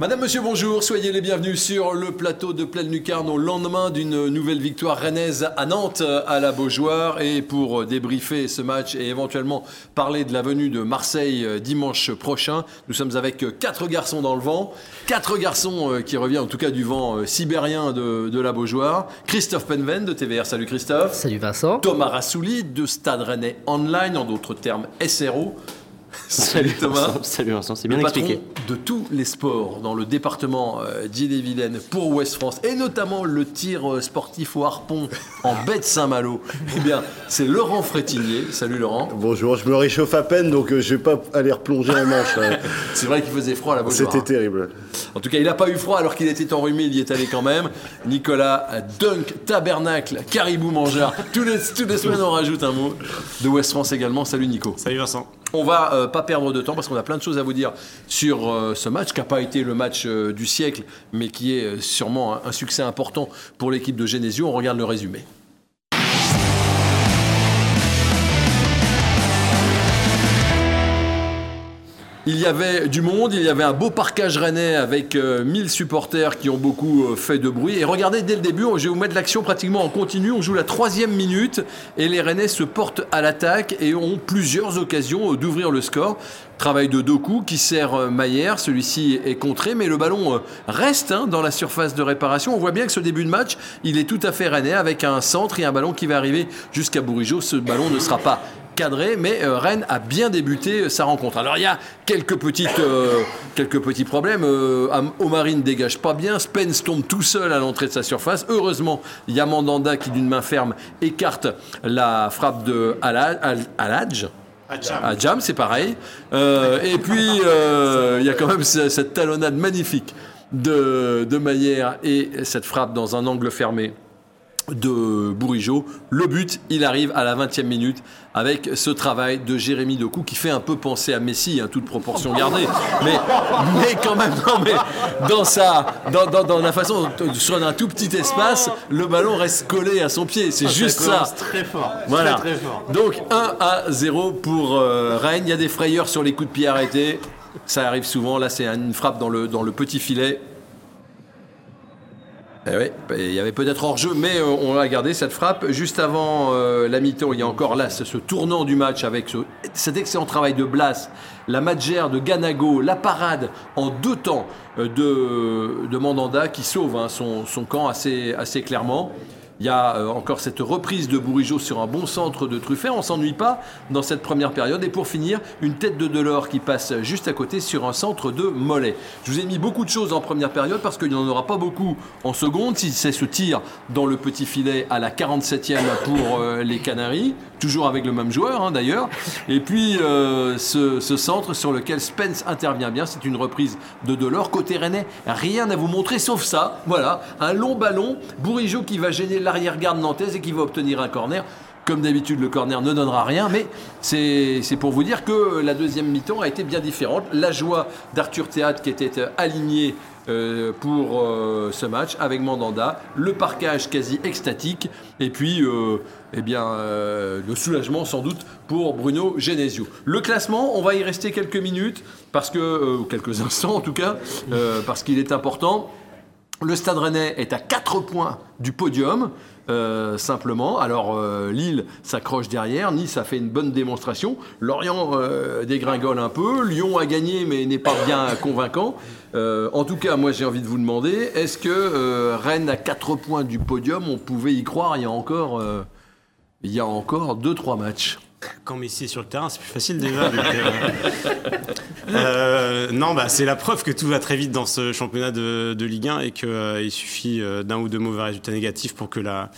Madame, monsieur, bonjour. Soyez les bienvenus sur le plateau de Pleine Lucarne au lendemain d'une nouvelle victoire rennaise à Nantes, à la Beaujoire. Et pour débriefer ce match et éventuellement parler de la venue de Marseille euh, dimanche prochain, nous sommes avec quatre garçons dans le vent. Quatre garçons euh, qui reviennent en tout cas du vent euh, sibérien de, de la Beaujoire. Christophe Penven de TVR. Salut Christophe. Salut Vincent. Thomas Rassouli de Stade Rennais Online, en d'autres termes SRO. Salut Thomas. Salut Vincent, c'est bien le expliqué. De tous les sports dans le département euh, d'Ille-et-Vilaine pour Ouest France et notamment le tir euh, sportif au harpon en baie de Saint-Malo. Eh bien, c'est Laurent Frétinier. Salut Laurent. Bonjour, je me réchauffe à peine donc euh, je vais pas aller replonger en manche. c'est vrai qu'il faisait froid là-bas. C'était terrible. En tout cas, il n'a pas eu froid alors qu'il était enrhumé, il y est allé quand même. Nicolas Dunk, Tabernacle, Caribou Mangeur. Tous les, toutes les semaines, on rajoute un mot. De Ouest France également. Salut Nico. Salut Vincent. On va euh, pas perdre de temps parce qu'on a plein de choses à vous dire sur euh, ce match qui n'a pas été le match euh, du siècle, mais qui est sûrement un, succès important pour l'équipe de Genesio. On regarde le résumé. Il y avait du monde, il y avait un beau parcage rennais avec 1000 supporters qui ont beaucoup fait de bruit. Et regardez, dès le début, je vais vous mettre l'action pratiquement en continu. On joue la troisième minute et les rennais se portent à l'attaque et ont plusieurs occasions d'ouvrir le score. Travail de Doku qui sert Maillère, celui-ci est contré, mais le ballon reste hein, dans la surface de réparation. On voit bien que ce début de match, il est tout à fait rennais avec un centre et un ballon qui va arriver jusqu'à Bourigeau. Ce ballon ne sera pas cadré, mais euh, Rennes a bien débuté sa rencontre. Alors il y a quelques, petites, euh, quelques petits problèmes. Euh, Omarine ne dégage pas bien, Spence tombe tout seul à l'entrée de sa surface. Heureusement, il y a Mandanda qui d'une main ferme écarte la frappe de Aladj. À Jam, c'est pareil. et puis, il y a quand même cette talonnade magnifique de, de Maillère et cette frappe dans un angle fermé de Bourigeau. Le but, il arrive à la 20e minute avec ce travail de Jérémy Doku qui fait un peu penser à Messi, hein, toute proportion gardée. Mais, mais quand même, non, mais dans, sa, dans, dans, la façon, sur un tout petit espace, le ballon reste collé à son pied. C'est ah, juste ça. Très fort. Voilà. Très, très fort. Donc 1 à 0 pour euh, Rennes. Il y a des frayeurs sur les coups de pied arrêtés. Ça arrive souvent. Là, c'est une frappe dans le, dans le petit filet. Eh oui, il y avait peut-être hors-jeu, mais euh, on a gardé cette frappe. Juste avant euh, la mi-temps, il y a encore là ce, tournant du match avec ce, cet excellent travail de Blas, la magère de Ganago, la parade en deux temps euh, de, Mandanda qui sauve hein, son, camp assez clairement. Il y a euh, encore cette reprise de Bourigeau sur un bon centre de Truffert. On s'ennuie pas dans cette première période. Et pour finir, une tête de Delors qui passe juste à côté sur un centre de Mollet. Je vous ai mis beaucoup de choses en première période parce qu'il n'y en aura pas beaucoup en seconde. Si c'est ce tir dans le petit filet à la 47e pour euh, les Canaries, toujours avec le même joueur hein, d'ailleurs. Et puis euh, ce, ce, centre sur lequel Spence intervient bien, c'est une reprise de Delors. Côté Rennais, rien à vous montrer sauf ça. Voilà, un long ballon. Bourigeau qui va gêner la l'arrière-garde nantaise et qui va obtenir un corner. Comme d'habitude, le corner ne donnera rien, mais c'est pour vous dire que la deuxième mi-temps a été bien différente. La joie d'Arthur Théâtre qui était aligné euh, pour euh, ce match avec Mandanda, le parquage quasi extatique, et puis euh, eh bien, le soulagement sans doute pour Bruno Genesio. Le classement, on va y rester quelques minutes, parce que, quelques instants en tout cas, parce qu'il est important. Le Stade Rennais est à 4 points du podium. Euh, simplement. Alors euh, Lille s'accroche derrière, Nice a fait une bonne démonstration, Lorient euh, dégringole un peu, Lyon a gagné mais n'est pas bien convaincant. en tout cas, moi j'ai envie de vous demander, est-ce que Rennes à 4 points du podium, on pouvait y croire il y a encore, il y a encore 2-3 matchs quand Messi est sur le terrain, c'est plus facile déjà. Euh, non, bah, c'est la preuve que tout va très vite dans ce championnat de, Ligue 1 et qu'il euh, suffit d'un ou deux mauvais résultats négatifs pour que la,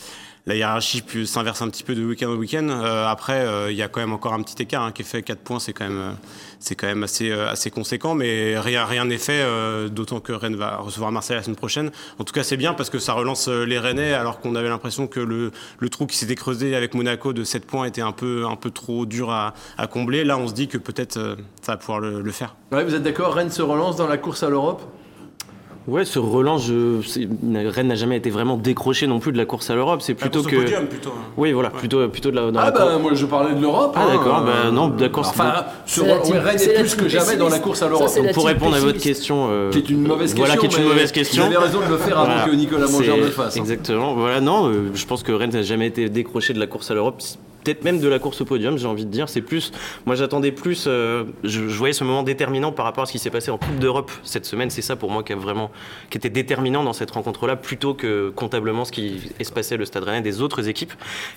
la hiérarchie s'inverse un petit peu de week-end en week-end. Euh, après, euh, il y a quand même encore un petit écart hein, qui est fait 4 points, c'est quand même, euh, c'est quand même assez, assez conséquent, mais rien rien n'est fait, d'autant que Rennes va recevoir Marseille la semaine prochaine. En tout cas, c'est bien parce que ça relance les Rennais, alors qu'on avait l'impression que le, le trou qui s'était creusé avec Monaco de 7 points était un peu, un peu trop dur à, à combler. Là, on se dit que peut-être ça va pouvoir le, faire. Ouais, vous êtes d'accord Rennes se relance dans la course à l'Europe? Ouais, ce relance, je, Rennes n'a jamais été vraiment décroché non plus de la course à l'Europe. C'est plutôt que. Podium, plutôt. Hein. Oui, voilà, plutôt, plutôt de la. ah, bah, moi je parlais de l'Europe. Ah, d'accord, bah, non, d'accord. Enfin, sur, Rennes est, plus que jamais dans la course à l'Europe. Pour répondre à votre question. Euh, qui est une mauvaise question. Voilà, qui est une mauvaise question. Vous avez raison de le faire avant que Nicolas Mangeur le fasse. Hein. Exactement. Voilà, non, euh, je pense que Rennes n'a jamais été décroché de la course à l'Europe peut-être même de la course au podium, j'ai envie de dire. C'est plus, moi j'attendais plus, euh, je, voyais ce moment déterminant par rapport à ce qui s'est passé en Coupe d'Europe cette semaine. C'est ça pour moi qui a vraiment, qui était déterminant dans cette rencontre-là, plutôt que comptablement ce qui se le Stade Rennais des autres équipes.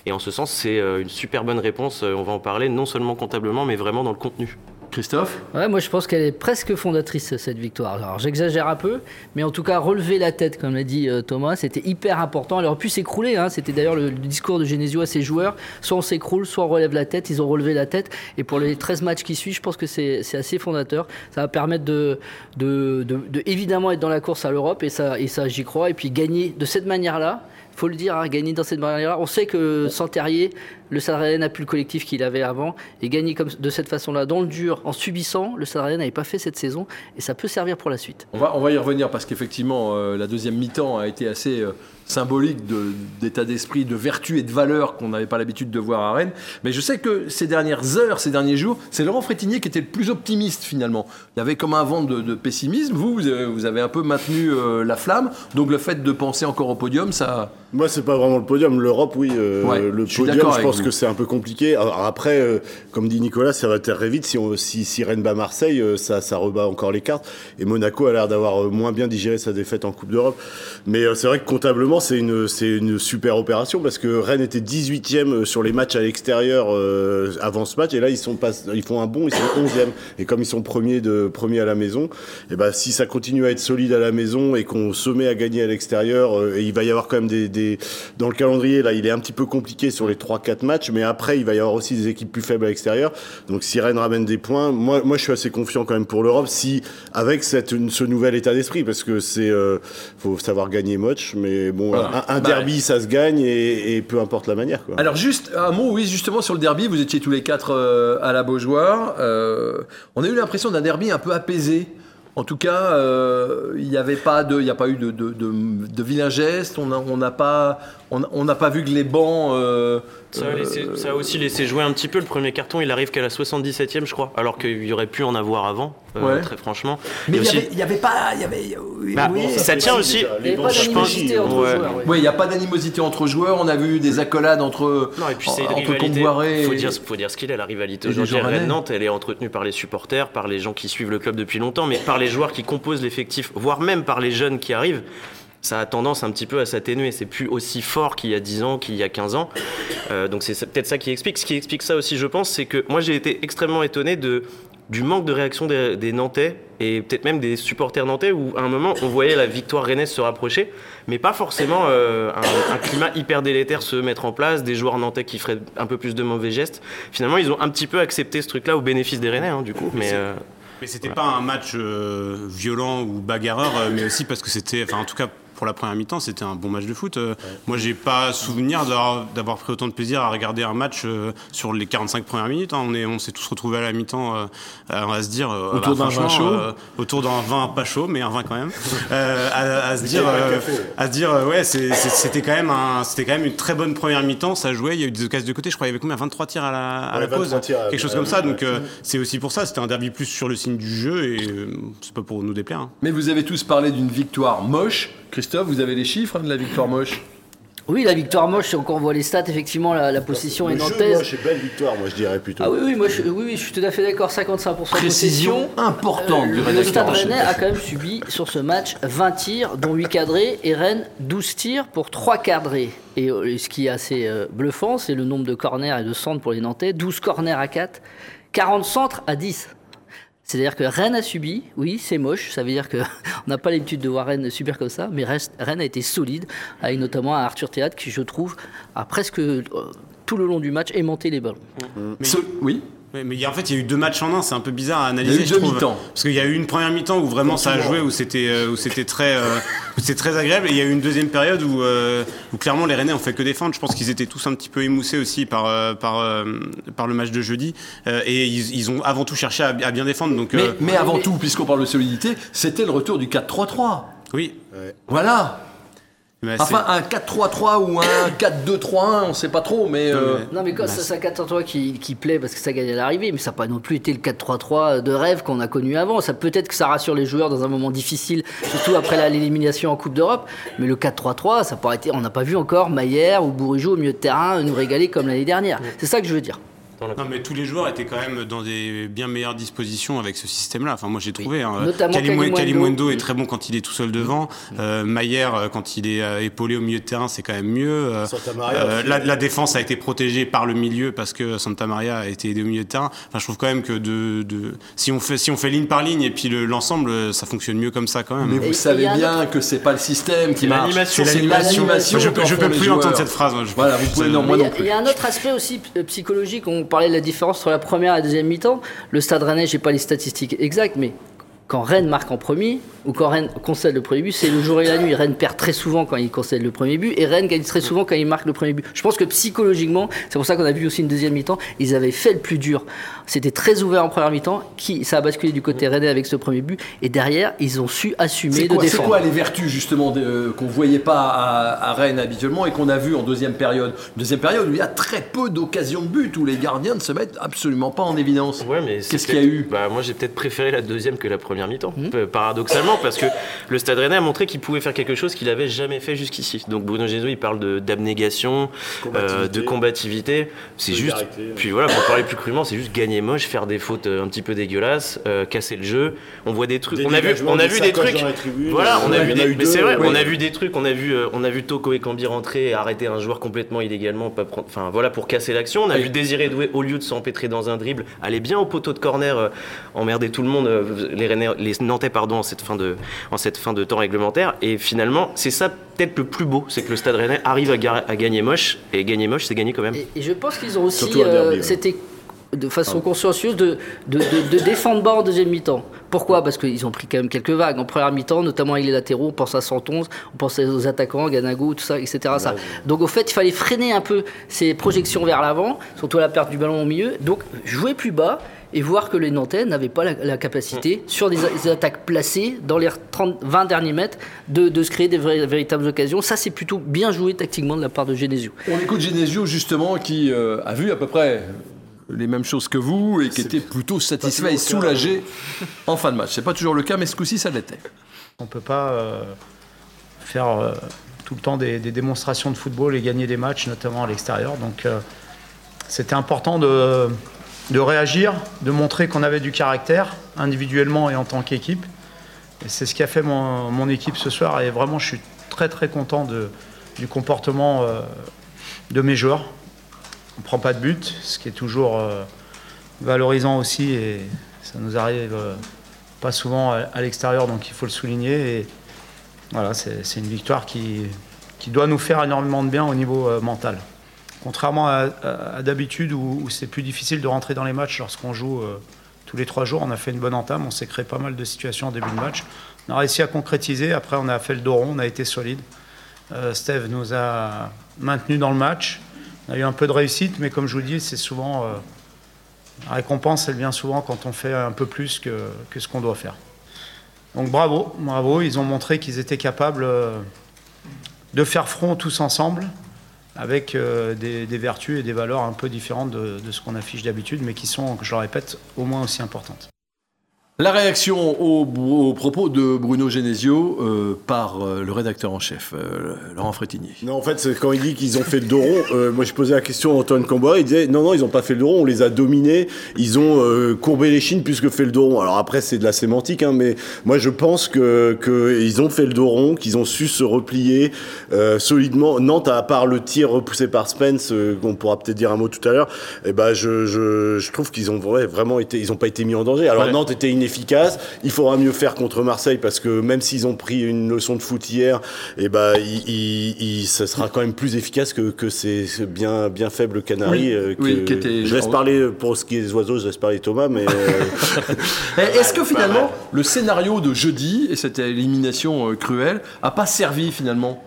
Et en ce sens, c'est euh, une super bonne réponse. Euh, on va en parler non seulement comptablement, mais vraiment dans le contenu. Christophe moi je pense qu'elle est presque fondatrice cette victoire. Alors j'exagère un peu, mais en tout cas relever la tête, comme l'a dit euh, Thomas, c'était hyper important. Elle aurait pu s'écrouler, hein. c'était d'ailleurs le, discours de Genesio à ses joueurs. Soit on s'écroule, soit on relève la tête. Ils ont relevé la tête. Et pour les 13 matchs qui suivent, je pense que c'est assez fondateur. Ça va permettre de, de, de, évidemment être dans la course à l'Europe, et ça j'y crois. Et puis gagner de cette manière-là faut le dire, hein, gagner dans cette manière-là. On sait que sans Terrier, le Stade n'a plus le collectif qu'il avait avant. Et gagner comme, de cette façon-là, dans le dur, en subissant, le Stade n'avait pas fait cette saison. Et ça peut servir pour la suite. On va, on va y revenir parce qu'effectivement, euh, la deuxième mi-temps a été assez euh, symbolique d'état d'esprit, de vertu et de valeur qu'on n'avait pas l'habitude de voir à Rennes. Mais je sais que ces dernières heures, ces derniers jours, c'est Laurent Frétinier qui était le plus optimiste finalement. Il y avait comme un vent de, pessimisme. Vous, vous avez un peu maintenu euh, la flamme. Donc le fait de penser encore au podium, ça... Moi, c'est pas vraiment le podium. L'Europe, oui. le podium, je pense que c'est un peu compliqué. Alors après, euh, comme dit Nicolas, ça va très vite. Si, on, si, si Rennes bat Marseille, euh, ça, ça rebat encore les cartes. Et Monaco a l'air d'avoir euh, moins bien digéré sa défaite en Coupe d'Europe. Mais c'est vrai que comptablement, c'est une, c'est une super opération parce que Rennes était 18e sur les matchs à l'extérieur avant ce match. Et là, ils, sont pas, ils font un bon, ils sont 11e. Et comme ils sont premiers, de, premiers à la maison, et ben, si ça continue à être solide à la maison et qu'on se met à gagner à l'extérieur, et il va y avoir quand même des, des, Dans le calendrier, là, il est un petit peu compliqué sur les 3-4 matchs. Mais après, il va y avoir aussi des équipes plus faibles à l'extérieur. Donc si Rennes ramène des points, moi, moi je suis assez confiant quand même pour l'Europe, si avec cette, ce nouvel état d'esprit, parce que c'est euh, faut savoir gagner match, mais bon, un, derby ça se gagne et, peu importe la manière. Quoi. Alors juste un mot, oui, justement sur le derby, vous étiez tous les quatre euh, à la Beaujoire. Euh, on a eu l'impression d'un derby un peu apaisé. En tout cas, il n'y avait pas de, il a pas eu de, de, de. On n'a pas, on pas vu que les bancs euh, ça a, aussi laissé jouer un petit peu. Le premier carton, il arrive qu'à la 77e, je crois, alors qu'il y aurait pu en avoir avant, euh, très franchement. Mais il n'y avait, pas. Y avait, bah, ça, tient aussi. Il n'y a pas d'animosité entre joueurs. Oui, il n'y a pas d'animosité entre joueurs. On a vu des accolades entre. Non, et puis c'est Il faut dire, faut dire ce qu'il est. La rivalité aujourd'hui Rennes-Nantes, elle est entretenue par les supporters, par les gens qui suivent le club depuis longtemps, mais par les joueurs qui composent l'effectif, voire même par les jeunes qui arrivent ça a tendance un petit peu à s'atténuer. C'est plus aussi fort qu'il y a 10 ans, qu'il y a 15 ans. Euh, donc c'est peut-être ça qui explique. Ce qui explique ça aussi, je pense, c'est que moi j'ai été extrêmement étonné de, du manque de réaction des, Nantais et peut-être même des supporters nantais où à un moment on voyait la victoire rennaise se rapprocher, mais pas forcément euh, un, climat hyper délétère se mettre en place, des joueurs nantais qui feraient un peu plus de mauvais gestes. Finalement, ils ont un petit peu accepté ce truc-là au bénéfice des Rennais, hein, du coup. Mais, euh, mais c'était pas un match violent ou bagarreur, mais aussi parce que c'était, enfin en tout cas pour la première mi-temps, c'était un bon match de foot. Euh, moi, j'ai pas souvenir d'avoir pris autant de plaisir à regarder un match euh, sur les 45 premières minutes. Hein. On est, on s'est tous retrouvés à la mi-temps euh, à se dire autour d'un vin chaud, autour d'un vin pas chaud, mais un vin quand même, à, se dire, à se dire, ouais, c'était quand même un, c'était quand même une très bonne première mi-temps. Ça jouait, il y a eu des occasions de côté. Je crois qu'il y avait combien 23 tirs à la, à la pause, quelque chose comme ça. Donc c'est aussi pour ça. C'était un derby plus sur le signe du jeu et c'est pas pour nous déplaire. Hein. Mais vous avez tous parlé d'une victoire moche. Christophe, vous avez les chiffres hein, de la victoire moche oui, la victoire moche, quand on voit les stats, effectivement, la, possession est nantaise. c'est belle victoire, moi je dirais plutôt. Ah oui, oui, moi je, oui, je suis tout à fait d'accord, 55% de Précision importante du Le Stade Rennais a quand même subi sur ce match 20 tirs, dont 8 cadrés, et Rennes 12 tirs pour 3 cadrés. Et, euh, ce qui est assez euh, bluffant, c'est le nombre de corners et de centres pour les Nantais 12 corners à 4, 40 centres à 10. C'est-à-dire que Rennes a subi, oui, c'est moche, ça veut dire qu'on n'a pas l'habitude de voir Rennes subir comme ça, mais Rennes a été solide, avec notamment Arthur Théâtre qui, je trouve, a presque euh, tout le long du match aimanté les ballons. oui? Mais en fait, il y a eu deux matchs en un, c'est un peu bizarre à analyser. Il y a eu deux mi-temps. Parce qu'il y a eu une première mi-temps où vraiment ça a joué, où c'était euh, où c'était très, euh, très agréable, et il y a eu une deuxième période où, euh, où clairement les Rennais ont fait que défendre. Je pense qu'ils étaient tous un petit peu émoussés aussi par par par le match de jeudi, et ils, ont avant tout cherché à, bien défendre. Donc, mais, mais avant tout, puisqu'on parle de solidité, c'était le retour du 4-3-3. Oui. Voilà. Enfin, un 4-3-3 ou un 4-2-3-1, on sait pas trop, mais. Euh, non, mais quand c'est un 4-3-3 qui, qui, plaît parce que ça gagne à l'arrivée, mais ça n'a pas non plus été le 4-3-3 de rêve qu'on a connu avant. Ça peut-être que ça rassure les joueurs dans un moment difficile, surtout après l'élimination en Coupe d'Europe. Mais le 4-3-3, ça pourrait être. On n'a pas vu encore Maillère ou Bourigeau au milieu de terrain nous régaler comme l'année dernière. C'est ça que je veux dire. Non, mais tous les joueurs étaient quand même dans des bien meilleures dispositions avec ce système-là. Enfin, moi, j'ai trouvé. Hein, Kalimundo est très bon quand il est tout seul devant. Euh, Maillère, euh, quand il est euh, épaulé au milieu de terrain, c'est quand même mieux. Euh, la, la, défense a été protégée par le milieu parce que Santa Maria a été aidé au milieu de terrain. Enfin, je trouve quand même que de, de, si, on fait, si on fait ligne par ligne et puis l'ensemble, ça fonctionne mieux comme ça quand même. Mais vous savez bien que c'est pas le système qui marche. C'est l'animation. Je, je peux plus entendre cette phrase. voilà, vous pouvez, non, moi non plus. Il y a un autre aspect aussi psychologique. On parlait de la différence entre la première et la deuxième mi-temps. Le Stade Rennais, j'ai pas les statistiques exactes, mais quand Rennes marque en premier ou quand Rennes concède le premier but, c'est le jour et la nuit. Rennes perd très souvent quand il concède le premier but et Rennes gagne très souvent quand il marque le premier but. Je pense que psychologiquement, c'est pour ça qu'on a vu aussi une deuxième mi-temps, ils avaient fait le plus dur. C'était très ouvert en première mi-temps, qui ça a basculé du côté Rennes avec ce premier but et derrière, ils ont su assumer de défendre. C'est quoi les vertus justement euh, qu'on voyait pas à, Rennes habituellement et qu'on a vu en deuxième période? Deuxième période où il y a très peu d'occasions de but où les gardiens ne se mettent absolument pas en évidence. Ouais, mais qu'est-ce qu'il y a eu? Bah, moi j'ai peut-être préféré la deuxième que la première première mi-temps, hmm. paradoxalement, parce que le Stade Rennais a montré qu'il pouvait faire quelque chose qu'il n'avait jamais fait jusqu'ici. Donc Bruno Gesou, il parle d'abnégation, euh, de combativité. C'est juste, puis voilà, pour parler plus crûment, c'est juste gagner moche, faire des fautes euh, un petit peu dégueulasses, euh, casser le jeu. On voit des trucs, on a vu, on a vu des trucs. Voilà, on a vu des, mais c'est vrai, on a vu des trucs, on a vu, on a vu Toko et Cambi rentrer et arrêter un joueur complètement illégalement, pas prendre, enfin voilà, pour casser l'action. On a vu Désiré Doué au lieu de s'empêtrer dans un dribble, aller bien au poteau de corner, emmerder tout le monde. les Rennais les Nantais pardon, en, cette fin de, en cette fin de temps réglementaire. Et finalement, c'est ça peut-être le plus beau, c'est que le Stade Rennais arrive à, gagner moche. Et gagner moche, c'est gagner quand même. Et, je pense qu'ils ont aussi. Euh, c'était de façon consciencieuse de, de, de, défendre bas en deuxième mi-temps. Pourquoi? Parce qu'ils ont pris quand même quelques vagues en première mi-temps, notamment avec les latéraux. On pense à 111, on pense aux attaquants, Ganago, tout ça, etc. Ça. Donc au fait, il fallait freiner un peu ces projections vers l'avant, surtout à la perte du ballon au milieu. Donc jouer plus bas et voir que les Nantais n'avaient pas la, capacité, mm. sur des, attaques placées, dans les 30, 20 derniers mètres, de, se créer des véritables occasions. Ça, c'est plutôt bien joué tactiquement de la part de Genesio. On écoute Genesio, justement, qui euh, a vu à peu près les mêmes choses que vous et qui était plutôt satisfait et soulagé en fin de match. C'est pas toujours le cas, mais ce coup-ci, ça l'était. On ne peut pas euh, faire euh, tout le temps des, démonstrations de football et gagner des matchs, notamment à l'extérieur. Donc, c'était important de de réagir, de montrer qu'on avait du caractère, individuellement et en tant qu'équipe. C'est ce qui a fait mon, équipe ce soir. Et vraiment, je suis très très content du comportement euh, de mes joueurs. On ne prend pas de but, ce qui est toujours euh, valorisant aussi. Et ça nous arrive euh, pas souvent à, l'extérieur, donc il faut le souligner. Voilà, c'est une victoire qui doit nous faire énormément de bien au niveau mental. Contrairement à, d'habitude où, c'est plus difficile de rentrer dans les matchs lorsqu'on joue euh, tous les trois jours, on a fait une bonne entame, on s'est créé pas mal de situations en début de match. On a réussi à concrétiser, après on a fait le dos rond, on a été solide. Euh, Steve nous a maintenus dans le match. On a eu un peu de réussite, mais comme je vous dis, c'est souvent. Euh, la récompense, elle vient souvent quand on fait un peu plus que, que ce qu'on doit faire. Donc bravo, bravo, ils ont montré qu'ils étaient capables de faire front tous ensemble avec euh, des, vertus et des valeurs un peu différentes de, de ce qu'on affiche d'habitude, mais qui sont, je le répète, au moins aussi importantes. La réaction aux, propos de Bruno Genesio euh, par euh, le rédacteur en chef, euh, Laurent Frétinier. Non, en fait, quand il dit qu'ils ont fait le dos rond, moi je posais la question à Antoine Cambois, il disait non, non, ils n'ont pas fait le dos rond, on les a dominés, ils ont courbé les chines plus que fait le dos rond. Alors après, c'est de la sémantique, hein, mais moi je pense que qu'ils ont fait le dos rond, qu'ils ont su se replier solidement. Nantes, à part le tir repoussé par Spence, qu'on pourra peut-être dire un mot tout à l'heure, eh ben, je, je, je trouve qu'ils ont vraiment été, ils n'ont pas été mis en danger. Alors Nantes était une efficace. Il faudra mieux faire contre Marseille parce que même s'ils ont pris une leçon de foot hier, et eh ben, il, ce sera quand même plus efficace que, que ces bien, bien faibles Canaries. Euh, je laisse parler pour ce qui est des oiseaux, je laisse parler Thomas, mais. Euh, est-ce que finalement, le scénario de jeudi et cette élimination euh, cruelle a pas servi finalement?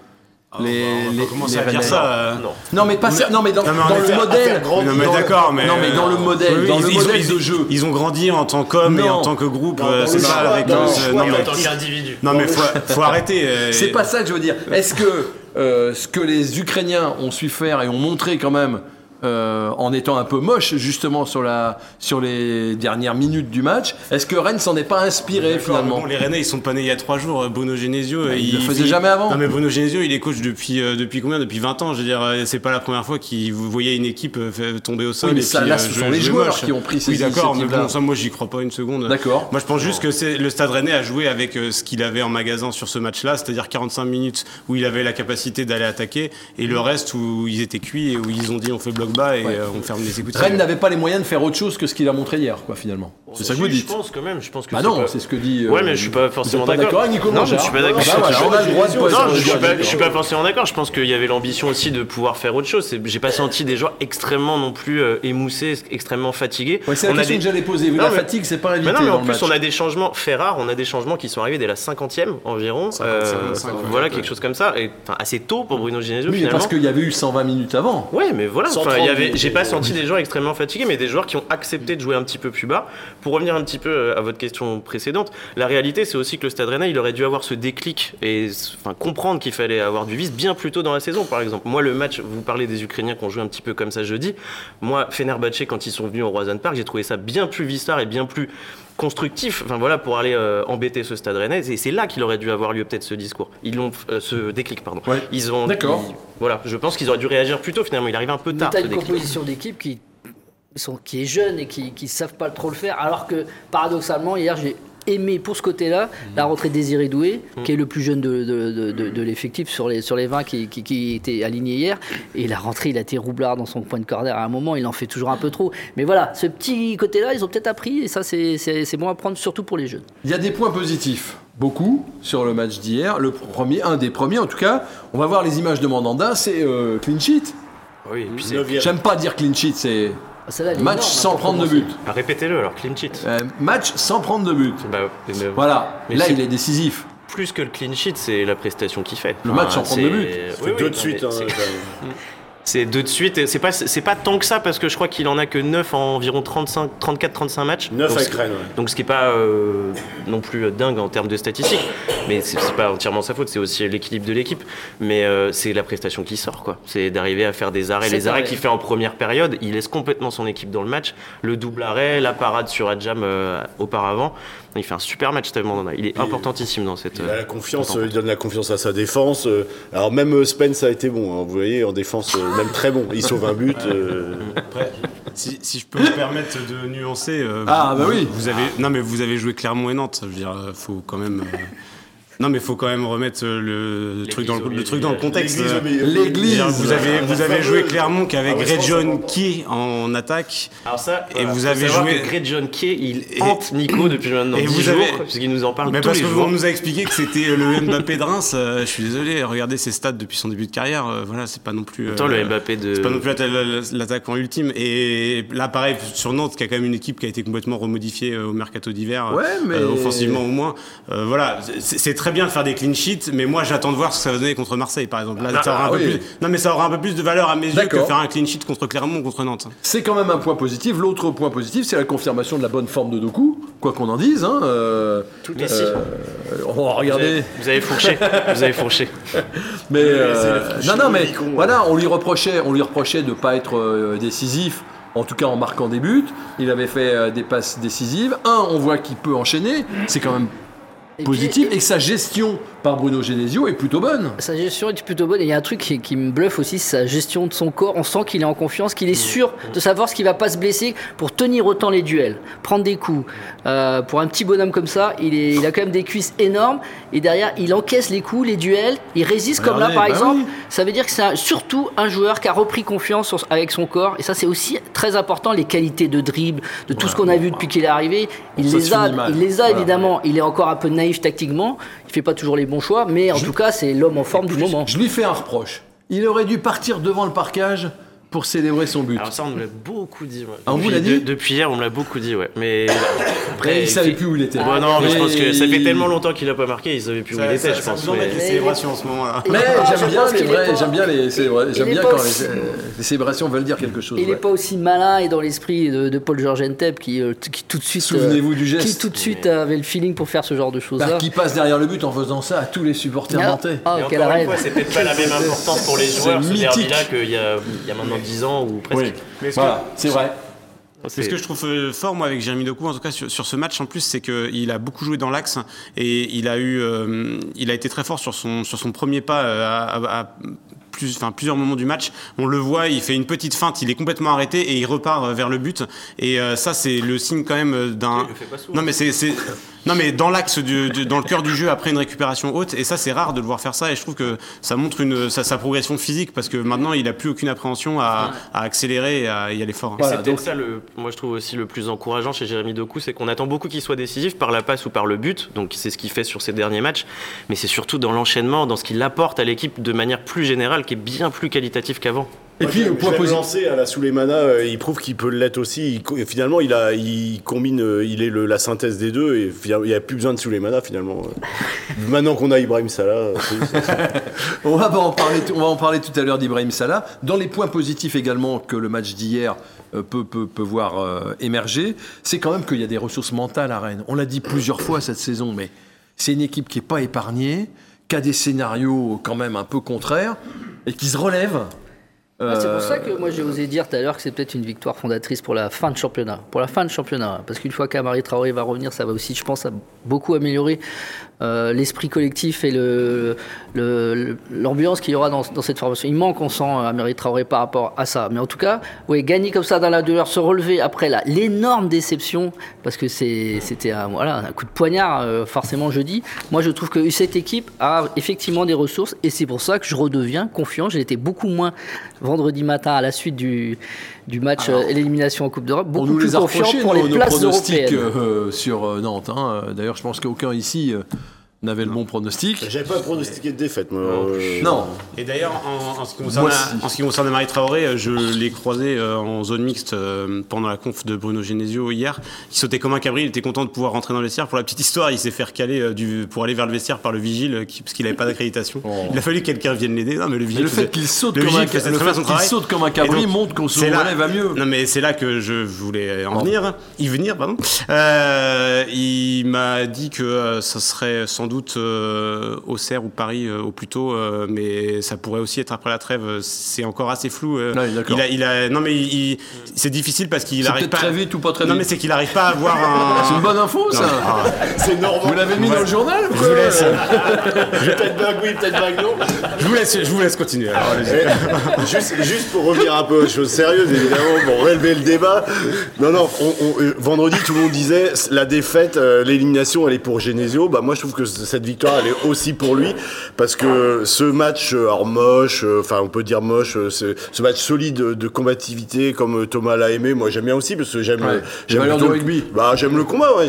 Oh, les, bah, on les, commencer à dire ça. Euh. Non. non. mais pas ça. Non, mais dans, dans le modèle. Non, mais d'accord, mais. Non, mais dans le euh, modèle, dans le modèle de jeu. Ils ont grandi en tant qu'hommes et en tant que groupe. Euh, c'est ça avec. Non, mais en tant qu'individu. Non, mais faut, faut arrêter. C'est pas ça que je veux dire. Est-ce que ce que les Ukrainiens ont su faire et ont montré quand même euh, en étant un peu moche justement sur, la, sur les dernières minutes du match. Est-ce que Rennes s'en est pas inspiré finalement Les Rennais ils sont pas nés il y a trois jours. Bruno Genesio, il, ne le faisait jamais avant. Non mais Bruno Genesio il est coach depuis euh, depuis combien? Depuis 20 ans. Je veux dire euh, c'est pas la première fois qu'il voyait une équipe tomber au sol. mais ça, là ce sont les joueurs qui ont pris ces Oui d'accord mais bon ça moi j'y crois pas une seconde. D'accord. Moi je pense juste que c'est le Stade Rennais a joué avec ce qu'il avait en magasin sur ce match-là, c'est-à-dire 45 minutes où il avait la capacité d'aller attaquer et le reste où ils étaient cuits et où ils ont dit on fait bloc et on Rennes n'avait pas les moyens de faire autre chose que ce qu'il a montré hier, quoi, finalement. C'est ça que vous dites. Je pense quand même. Je pense que bah non, c'est ce que dit. ouais, mais je suis pas euh, forcément d'accord. Non, je suis pas d'accord. je suis pas forcément d'accord. Je pense qu'il y avait l'ambition aussi de pouvoir faire autre chose. J'ai pas senti des joueurs extrêmement non plus euh, émoussés, extrêmement fatigués. c'est la question que j'allais poser. La fatigue, c'est pas la Non, mais en plus, on a des changements fait rares. On a des changements qui sont arrivés dès la 50e environ. Euh, voilà, quelque chose comme ça. Assez tôt pour Bruno Genesio. Oui, parce qu'il y avait eu 120 minutes avant. Ouais, mais voilà. J'ai pas senti des joueurs extrêmement fatigués, mais des joueurs qui ont accepté de jouer un petit peu plus bas. Pour revenir un petit peu euh, à votre question précédente, la réalité, c'est aussi que le Stade Rennais, il aurait dû avoir ce déclic et enfin, comprendre qu'il fallait avoir du vice bien plus tôt dans la saison, par exemple. Moi, le match, vous parlez des Ukrainiens qui ont joué un petit peu comme ça jeudi. Moi, Fenerbahce, quand ils sont venus au Roison Park, j'ai trouvé ça bien plus vistard et bien plus constructif, enfin voilà, pour aller euh, embêter ce Stade Rennais. Et c'est là qu'il aurait dû avoir lieu peut-être ce discours. Ils l'ont, euh, ce déclic, pardon. Ils ont. D'accord. Voilà, je pense qu'ils auraient dû réagir plus tôt. Finalement, il arrive un peu tard. une composition d'équipe qui qui est jeune et qui ne savent pas trop le faire. Alors que paradoxalement, hier, j'ai aimé pour ce côté-là la rentrée Désiré Doué, mm. qui est le plus jeune de, de, de, l'effectif sur les, sur les 20 qui, qui, qui était aligné hier. Et la rentrée, il a été roublard dans son point de corner à un moment, il en fait toujours un peu trop. Mais voilà, ce petit côté-là, ils ont peut-être appris et ça, c'est bon à prendre, surtout pour les jeunes. Il y a des points positifs. Beaucoup sur le match d'hier. Le premier, un des premiers en tout cas, on va voir les images de Mandanda, c'est euh, clean sheet. Oui, J'aime pas dire clean sheet, c'est match sans prendre de but. Répétez-le alors, clean sheet. Euh, match sans prendre de but. Bah, voilà, mais là il est décisif. Plus que le clean sheet, c'est la prestation qu'il fait. Le match sans prendre de but. Oui, deux de suite. Hein, c'est deux de suite. C'est pas, c'est pas tant que ça parce que je crois qu'il en a que 9 en environ 35, 34-35 matchs. 9 avec Rennes, Donc ce qui est pas euh, non plus dingue en termes de statistiques. Mais c'est pas entièrement sa faute, c'est aussi l'équilibre de l'équipe. Mais euh, c'est la prestation qui sort, quoi. C'est d'arriver à faire des arrêts. Les arrêts qu'il fait en première période, il laisse complètement son équipe dans le match. Le double arrêt, la parade sur Adjam euh, auparavant. Il fait un super match, Steve Mandanda. Il est importantissime dans cette. Il a la confiance, il donne la confiance à sa défense. Alors même Spence a été bon, hein. vous voyez, en défense même très bon. Il sauve un but. Euh. Après, si, je peux me permettre de nuancer. Euh, ah, bah oui. Vous avez, non, mais vous avez joué Clermont et Nantes. Je veux dire, faut quand même. Euh, non, mais il faut quand même remettre euh, le, truc dans le, truc dans le contexte. L'église. Vous avez, vous avez joué Clermont qu'avec ah Greg John Key en attaque. Alors ça, et vous avez joué. Greg John Key, il hante Nico depuis maintenant et 10 vous jours, puisqu'il nous en parle mais tous parce les jours. On nous a expliqué que c'était le Mbappé de Reims. Euh, je suis désolé, regardez ses stats depuis son début de carrière. Euh, voilà, c'est pas non plus. Attends, le Mbappé de. C'est pas non plus l'attaquant ultime. Et là, pareil, sur Nantes, qui a quand même une équipe qui a été complètement remodifiée au mercato d'hiver, ouais, mais... offensivement au moins. voilà, c'est très bien de faire des clean mais moi j'attends de voir ce que ça va donner contre Marseille par exemple. Là, ça aura un peu plus... Non mais ça aura un peu plus de valeur à mes yeux que faire un clean sheet contre Clermont ou contre Nantes. C'est quand même un point positif. L'autre point positif, c'est la confirmation de la bonne forme de Doku, quoi qu'on en dise. Hein, euh, Tout euh, on va regarder. Vous avez, fourché. vous avez fourché. Mais euh, non, non, mais voilà, on lui reprochait, on lui reprochait de pas être euh, décisif en tout cas en marquant des buts. Il avait fait des passes décisives. Un, on voit qu'il peut enchaîner. C'est quand même positif et, que sa gestion par Bruno Genesio est plutôt bonne. Sa gestion est plutôt bonne et il y a un truc qui, me bluffe aussi, sa gestion de son corps. On sent qu'il est en confiance, qu'il est sûr de savoir ce qu'il va pas se blesser pour tenir autant les duels, prendre des coups. Euh, pour un petit bonhomme comme ça, il, est, il, a quand même des cuisses énormes et derrière il encaisse les coups, les duels, il résiste comme là par bah exemple. Ça veut dire que c'est surtout un joueur qui a repris confiance avec son corps et ça c'est aussi très important les qualités de dribble, de tout ce qu'on a vu depuis qu'il est arrivé. Il les a, il les a évidemment. Il est encore un peu naïf tactiquement. Il fait pas toujours les bons choix, mais en tout cas, c'est l'homme en forme du moment. Je lui fais un reproche. Il aurait dû partir devant le parquage pour célébrer son but. Alors ça, on me l'a beaucoup dit. Ah, on vous l'a dit Depuis hier, on me l'a beaucoup dit, ouais. Mais Après, il savait plus où il était. non, mais je pense que ça fait tellement longtemps qu'il a pas marqué, il savait plus où il était, je pense. les célébrations en ce moment-là. Mais j'aime bien les vrais, j'aime bien les, j'aime bien quand les célébrations veulent dire quelque chose. Il n'est pas aussi malin et dans l'esprit de Paul Georges Entep qui tout de suite. Souvenez-vous du geste. Qui tout de suite avait le feeling pour faire ce genre de choses-là. Qui passe derrière le but en faisant ça à tous les supporters nantais. Ah, quel rêve. C'était pas la même importance pour les joueurs ce derby-là qu'il y a maintenant 10 ans ou presque. Voilà, c'est vrai. C'est ce que je trouve euh, fort moi avec Jérémy Doku en tout cas sur, ce match en plus c'est qu'il a beaucoup joué dans l'axe et il a eu euh, il a été très fort sur son sur son premier pas euh, à, à, plus, enfin, plusieurs moments du match. On le voit, il fait une petite feinte, il est complètement arrêté et il repart vers le but. Et ça, c'est le signe quand même d'un. Non, mais c'est non, mais dans l'axe, dans le cœur du jeu, après une récupération haute, et ça, c'est rare de le voir faire ça, et je trouve que ça montre une, sa, progression physique, parce que maintenant, il n'a plus aucune appréhension à, accélérer et à y aller fort. c'est peut-être ça, le, moi, je trouve aussi le plus encourageant chez Jérémy Doku, c'est qu'on attend beaucoup qu'il soit décisif par la passe ou par le but, donc c'est ce qu'il fait sur ses derniers matchs, mais c'est surtout dans l'enchaînement, dans ce qu'il apporte à l'équipe de manière plus générale, qui est bien plus qualitatif qu'avant. Et puis le point positif à la Souleymana, euh, il prouve qu'il peut l'être aussi. finalement, il a, il combine, euh, il est la synthèse des deux et il n'y a plus besoin de Souleymana finalement. Maintenant qu'on a Ibrahim Salah. on va en parler. On va en parler tout à l'heure d'Ibrahim Salah. Dans les points positifs également que le match d'hier euh, peut, peut, peut, voir émerger, c'est quand même qu'il y a des ressources mentales à Rennes. On l'a dit plusieurs fois cette saison, mais c'est une équipe qui n'est pas épargnée, qui a des scénarios quand même un peu contraires et qui se relève. Ah, c'est pour ça que moi j'ai osé dire tout à l'heure que c'est peut-être une victoire fondatrice pour la fin de championnat. Pour la fin de championnat. Parce qu'une fois qu'Amari Traoré va revenir, ça va aussi, je pense, beaucoup améliorer euh, l'esprit collectif et l'ambiance le, qu'il y aura dans, cette formation. Il manque, on sent, Amari Traoré par rapport à ça. Mais en tout cas, oui, gagner comme ça dans la douleur, se relever après l'énorme déception, parce que c'était un, voilà, un coup de poignard, euh, forcément jeudi. Moi, je trouve que cette équipe a effectivement des ressources et c'est pour ça que je redeviens confiant. J'ai été beaucoup moins vendredi matin à la suite du, du match euh, élimination en Coupe d'Europe, beaucoup plus confiant pour les places européennes. sur Nantes. Hein. D'ailleurs, je pense qu'aucun ici on avait le bon pronostic. J'avais pas pronostiqué de défaite, moi. Non. Et d'ailleurs, en, ce qui concerne, en ce qui concerne Marie Traoré, euh, je l'ai croisé euh, en zone mixte euh, pendant la conf de Bruno Genesio hier. Il sautait comme un cabri, il était content de pouvoir rentrer dans le vestiaire. Pour la petite histoire, il s'est fait recaler du, pour aller vers le vestiaire par le vigile parce qu'il n'avait pas d'accréditation. Oh. Il a fallu que quelqu'un vienne l'aider. Non, mais le vigile. le fait qu'il saute, comme un, le saute comme un cabri montre qu'on se va mieux. Non, mais c'est là que je voulais en venir. Y venir, pardon. il m'a dit que ça serait sans doute euh, Auxerre ou Paris euh, au plus tôt, euh, mais ça pourrait aussi être après la trêve. C'est encore assez flou. il, a, il a, non, mais c'est difficile parce qu'il arrive pas. très vite ou pas très vite. Non, mais c'est qu'il arrive pas à avoir un. C'est une bonne info, ça. Ah. C'est normal. Vous l'avez mis dans le journal Je vous laisse. peut-être bague oui, peut-être bague non. Je vous laisse, je vous laisse continuer. juste, juste, pour revenir un peu aux choses sérieuses, évidemment, pour relever le débat. Non, non, vendredi, tout le monde disait la défaite, l'élimination, elle est pour Genesio. Bah, moi, je trouve que cette victoire elle est aussi pour lui parce que ce match, euh, alors moche, euh, enfin on peut dire moche, euh, ce match solide de combativité comme Thomas l'a aimé, moi j'aime bien aussi parce que j'aime j'aime le rugby. Bah j'aime le combat, ouais.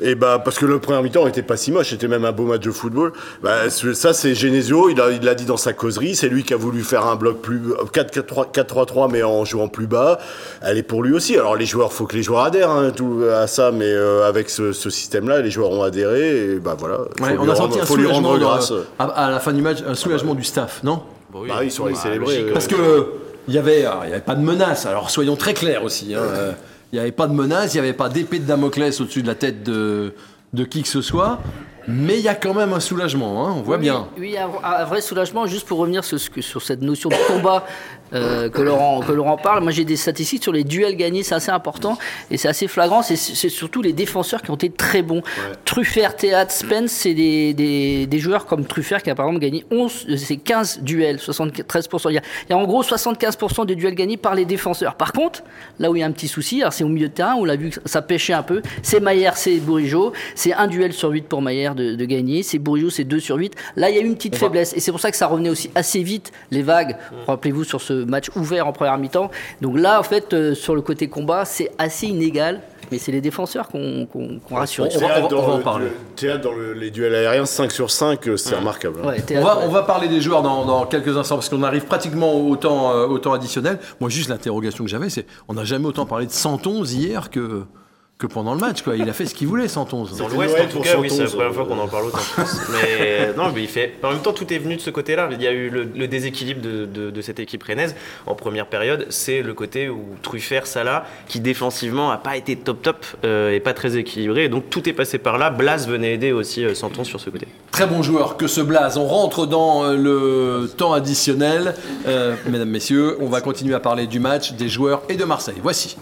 et bah parce que le premier mi-temps était pas si moche, c'était même un beau match de football. Bah, ça c'est Genesio, il l'a dit dans sa causerie, c'est lui qui a voulu faire un bloc plus 4-3-3 mais en jouant plus bas. Elle est pour lui aussi. Alors les joueurs, faut que les joueurs adhèrent hein, tout, à ça, mais avec ce, ce système-là, les joueurs ont adhéré et bah voilà on a senti un soulagement à, la fin du match, un soulagement du staff, non bah oui. Bah ils sont allés célébrer. Parce que il y avait, avait pas de menace. Alors soyons très clairs aussi. Hein. Il n'y avait pas de menace, il n'y avait pas d'épée de Damoclès au-dessus de la tête de, de qui que ce soit. Mais il y a quand même un soulagement, hein, on voit bien. Oui, un, vrai soulagement, juste pour revenir sur, sur cette notion de combat euh, que, Laurent, que Laurent parle. Moi, j'ai des statistiques sur les duels gagnés, c'est assez important et c'est assez flagrant. C'est surtout les défenseurs qui ont été très bons. Truffert, Théâtre, Spence, c'est des, des, des, joueurs comme Truffert qui a par exemple gagné 11, c'est 15 duels, 73%. Il y, a, il y a en gros 75% des duels gagnés par les défenseurs. Par contre, là où il y a un petit souci, c'est au milieu de terrain, on l'a vu que ça pêchait un peu. C'est Maillère, c'est Bourigeau. C'est un duel sur 8 pour Maillère de, gagner. C'est Bourigeau, c'est 2 sur 8. Là, il y a eu une petite faiblesse. Et c'est pour ça que ça revenait aussi assez vite, les vagues. Rappelez-vous sur ce match ouvert en première mi-temps. Donc là, en fait, euh, sur le côté combat, c'est assez inégal. Mais c'est les défenseurs qu'on qu rassure. On, va, en parler. théâtre dans les duels aériens, 5 sur 5, euh, c'est remarquable. On, va, on, va, parler des joueurs dans, dans quelques instants parce qu'on arrive pratiquement au temps, euh, au temps additionnel. Moi, juste l'interrogation que j'avais, c'est on n'a jamais autant parlé de 111 hier que, que pendant le match. Quoi. Il a fait ce qu'il voulait, 111. Dans l'Ouest, en tout cas, oui, c'est la première fois qu'on en parle autant. mais non, mais il fait. En même temps, tout est venu de ce côté-là. Il y a eu le, déséquilibre de, de, cette équipe rennaise en première période. C'est le côté où Truffert, Salah, qui défensivement a pas été top top euh, et pas très équilibré. Donc tout est passé par là. Blas venait aider aussi euh, Santon sur ce côté. Très bon joueur que ce Blas. On rentre dans euh, le temps additionnel. mesdames, messieurs, on va continuer à parler du match, des joueurs et de Marseille. Voici.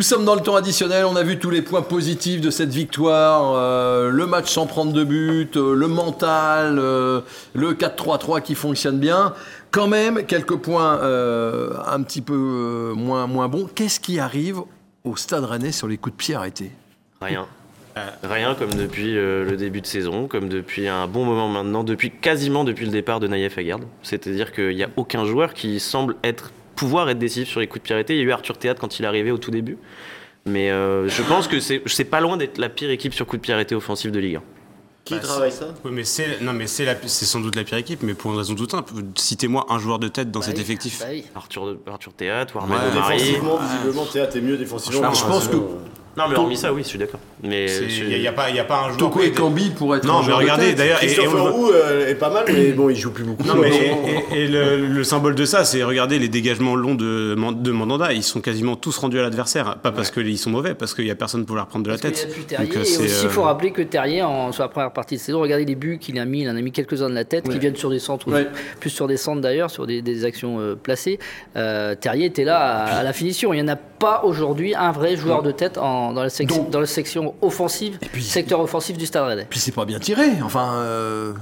Nous sommes dans le temps additionnel, on a vu tous les points positifs de cette victoire, euh, le match sans prendre de but, euh, le mental, euh, le 4-3-3 qui fonctionne bien. Quand même, quelques points un petit peu moins, moins bons. Qu'est-ce qui arrive au Stade Rennais sur les coups de pied arrêtés? Rien. Rien comme depuis le début de saison, comme depuis un bon moment maintenant, depuis quasiment depuis le départ de Naïef Aguerd. C'est-à-dire qu'il n'y a aucun joueur qui semble être pouvoir être décisif sur les coups de pied arrêtés. Il y a eu Arthur Théâtre quand il est arrivé au tout début. Mais euh, je pense que c'est pas loin d'être la pire équipe sur coups de pied arrêtés offensif de Ligue 1. Qui bah, travaille ça? Oui, mais c'est non, mais c'est sans doute la pire équipe, mais pour une raison toute simple. Citez-moi un joueur de tête dans bah cet effectif. Bah Arthur, Arthur Théâtre, Warman ouais, Défensivement, visiblement, Théâtre est mieux défensivement. je pense que non, mais hormis ça, oui, je suis d'accord. Mais il n'y a, a, pas un joueur. Toko et Cambi pour être. Non, mais regardez, d'ailleurs. Christopher Roux euh, est pas mal, mais bon, il joue plus beaucoup. Non, mais et, le, symbole de ça, c'est regardez les dégagements longs de, de Mandanda. Ils sont quasiment tous rendus à l'adversaire. Pas parce qu'ils sont mauvais, parce qu'il n'y a personne pour leur prendre de la tête. Il Donc, et aussi, il faut rappeler que Terrier, en, sur la première partie de saison, regardez les buts qu'il a mis. Il en a mis quelques-uns de la tête, qui viennent sur des centres, plus sur des centres d'ailleurs, sur des, actions euh, placées. Euh, Terrier était là à, la finition. Il n'y en a pas aujourd'hui un vrai joueur de tête dans la section la section offensive, secteur offensif du Stade Rennais. Puis c'est pas bien tiré, enfin. Euh,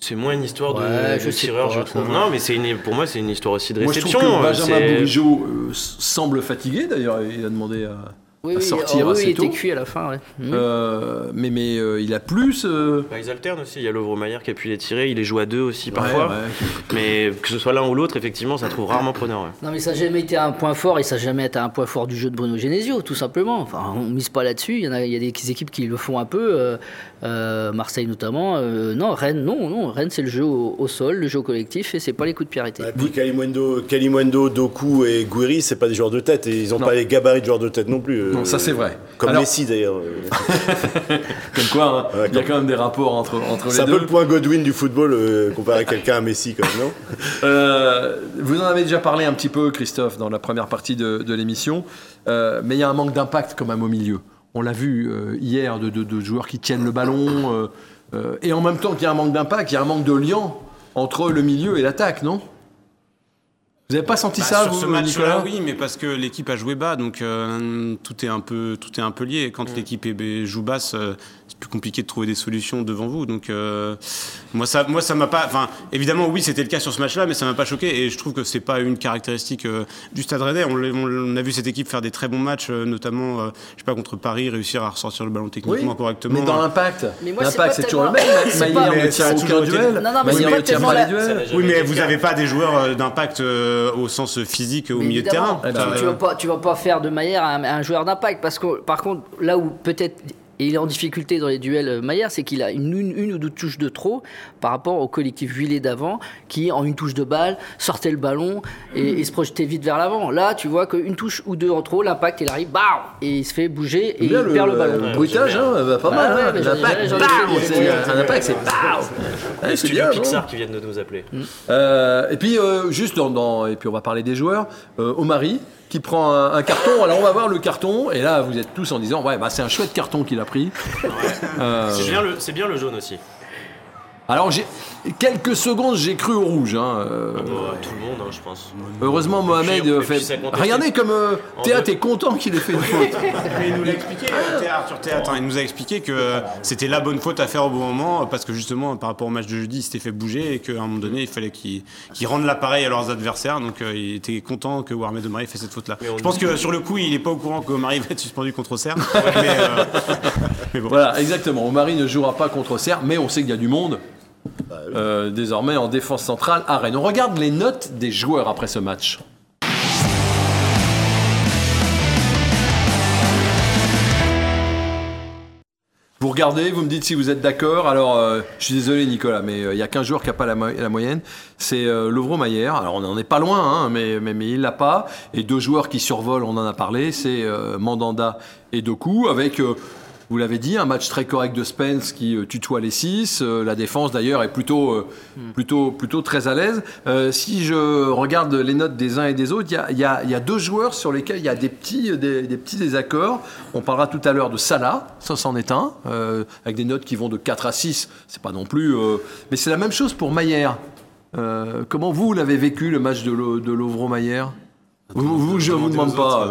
c'est moins une histoire de, tireur, je trouve. Non, mais c'est pour moi, c'est une histoire aussi de réception. Moi, je trouve que Benjamin Bourigeau euh, semble fatigué, d'ailleurs. Il a demandé à oui, oui, sortir oh, il était cuit à la fin. Ouais. Mmh. Euh, mais mais euh, il a plus. Euh, bah, ils alternent aussi. Il y a Lovre qui a pu les tirer. Il les joue à deux aussi parfois. Mais que ce soit l'un ou l'autre, effectivement, ça trouve rarement preneur. Non, mais ça n'a jamais été un point fort et ça n'a jamais été un point fort du jeu de Bruno Genesio, tout simplement. Enfin, on mise pas là-dessus. Il y, a, il y a des équipes qui le font un peu. Marseille notamment. non, Rennes, non, non. Rennes, c'est le jeu au, sol, le jeu collectif et c'est pas les coups de arrêtés. Et puis Kalimundo, Doku et Gouiri, c'est pas des joueurs de tête et ils n'ont pas les gabarits de joueurs de tête non plus. Non, ça c'est vrai. Comme Messi d'ailleurs. comme quoi, hein, il y a quand même des rapports entre, entre les deux. C'est un peu le point Godwin du football euh, comparé à quelqu'un à Messi quand même, non euh, Vous en avez déjà parlé un petit peu, Christophe, dans la première partie de, de l'émission, euh, mais il y a un manque d'impact quand même au milieu. On l'a vu hier de, de, joueurs qui tiennent le ballon, et en même temps qu'il y a un manque d'impact, il y a un manque de lien entre le milieu et l'attaque, non? Vous n'avez pas senti bah, ça sur vous, ce match-là Oui, mais parce que l'équipe a joué bas, donc euh, tout est un peu tout est un peu lié. Quand l'équipe joue basse, euh, c'est plus compliqué de trouver des solutions devant vous. Donc euh, moi ça moi ça m'a pas. Enfin évidemment oui c'était le cas sur ce match-là, mais ça m'a pas choqué et je trouve que c'est pas une caractéristique du Stade Rennais. On, a vu cette équipe faire des très bons matchs, notamment je sais pas contre Paris, réussir à ressortir le ballon techniquement correctement. Mais dans l'impact, l'impact c'est toujours le même. Maillard ne tient aucun duel. Maillard ne tient pas les duels. Oui mais vous n'avez pas des joueurs d'impact au sens physique au milieu de terrain. tu, vas pas, tu vas pas faire de Maillard un joueur d'impact parce que par contre là où peut-être et il est en difficulté dans les duels euh, Maillard, c'est qu'il a une, une, ou deux touches de trop par rapport au collectif huilé d'avant, qui en une touche de balle sortait le ballon et, se projetait vite vers l'avant. Là, tu vois qu'une touche ou deux en trop, l'impact il arrive, bam, et il se fait bouger et il perd le, ballon. Le bruitage, hein, bah, pas mal. Hein, l'impact, un impact, c'est bam. C'est bien Pixar qui viennent de nous appeler. Euh, et puis euh, juste dans, et puis on va parler des joueurs. Omari, qui prend un, carton. Alors on va voir le carton. Et là, vous êtes tous en disant Ouais, bah, c'est un chouette carton qu'il a pris. Euh, c'est bien, le jaune aussi. Alors j'ai quelques secondes, j'ai cru au rouge. Hein, euh. ah bah, tout le monde, hein, je pense. Heureusement, Mohamed euh, fait. Regardez comme euh, Théâtre est content qu'il ait fait une faute. il nous l'a expliqué, Théâtre, Théâtre. Hein, il nous a expliqué que c'était la bonne faute à faire au bon moment parce que justement, par rapport au match de jeudi, il s'était fait bouger et qu'à un moment donné, il fallait qu'ils rendent l'appareil à leurs adversaires. Donc il était content que Warmed Omari fait cette faute-là. Je pense que sur le coup, il n'est pas au courant qu'Omari va être suspendu contre mais, bon. Voilà, exactement. Omari ne jouera pas contre Auxerre, mais on sait qu'il y a du monde. Bah euh, désormais en défense centrale à Rennes. On regarde les notes des joueurs après ce match. Vous regardez, vous me dites si vous êtes d'accord. Alors, euh, je suis désolé, Nicolas, mais il y a qu'un joueur qui n'a pas la, moyenne. C'est euh, Lovro Mayer. Alors, on n'en est pas loin, hein, mais, mais, mais il l'a pas. Et deux joueurs qui survolent, on en a parlé, c'est Mandanda et Doku, avec vous l'avez dit, un match très correct de Spence qui euh, tutoie les six. Euh, la défense d'ailleurs est plutôt, euh, hmm. plutôt, plutôt très à l'aise. si je regarde les notes des uns et des autres, il y a, deux joueurs sur lesquels il y a des petits, des, petits désaccords. On parlera tout à l'heure de Salah, ça c'en est un, avec des notes qui vont de 4 à 6. C'est pas non plus. mais c'est la même chose pour Mayer. comment vous l'avez vécu le match de, Lovro-Mayer vous, je ne vous demande pas.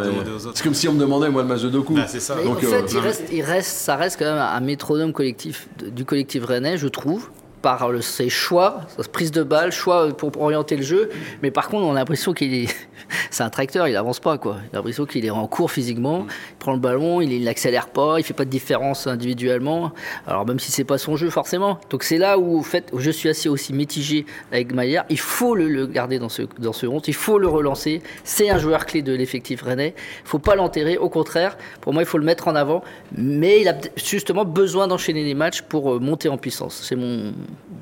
C'est comme si on me demandait, moi, le match de Doku. Bah, ça. Donc, en fait, il, reste, il reste, ça reste quand même un métronome collectif du collectif rennais, je trouve par ses choix, sa prise de balle, choix pour, orienter le jeu. Mais par contre, on a l'impression qu'il est. c'est un tracteur, il avance pas, quoi. Il a l'impression qu'il est en cours physiquement. Il prend le ballon, il n'accélère pas, il fait pas de différence individuellement. Alors, même si c'est pas son jeu, forcément. Donc, c'est là où, en fait, je suis assez aussi mitigé avec Maillard. Il faut le, garder dans ce, dans ce honte, il faut le relancer. C'est un joueur clé de l'effectif rennais. Il faut pas l'enterrer. Au contraire, pour moi, il faut le mettre en avant. Mais il a justement besoin d'enchaîner les matchs pour euh, monter en puissance. C'est mon,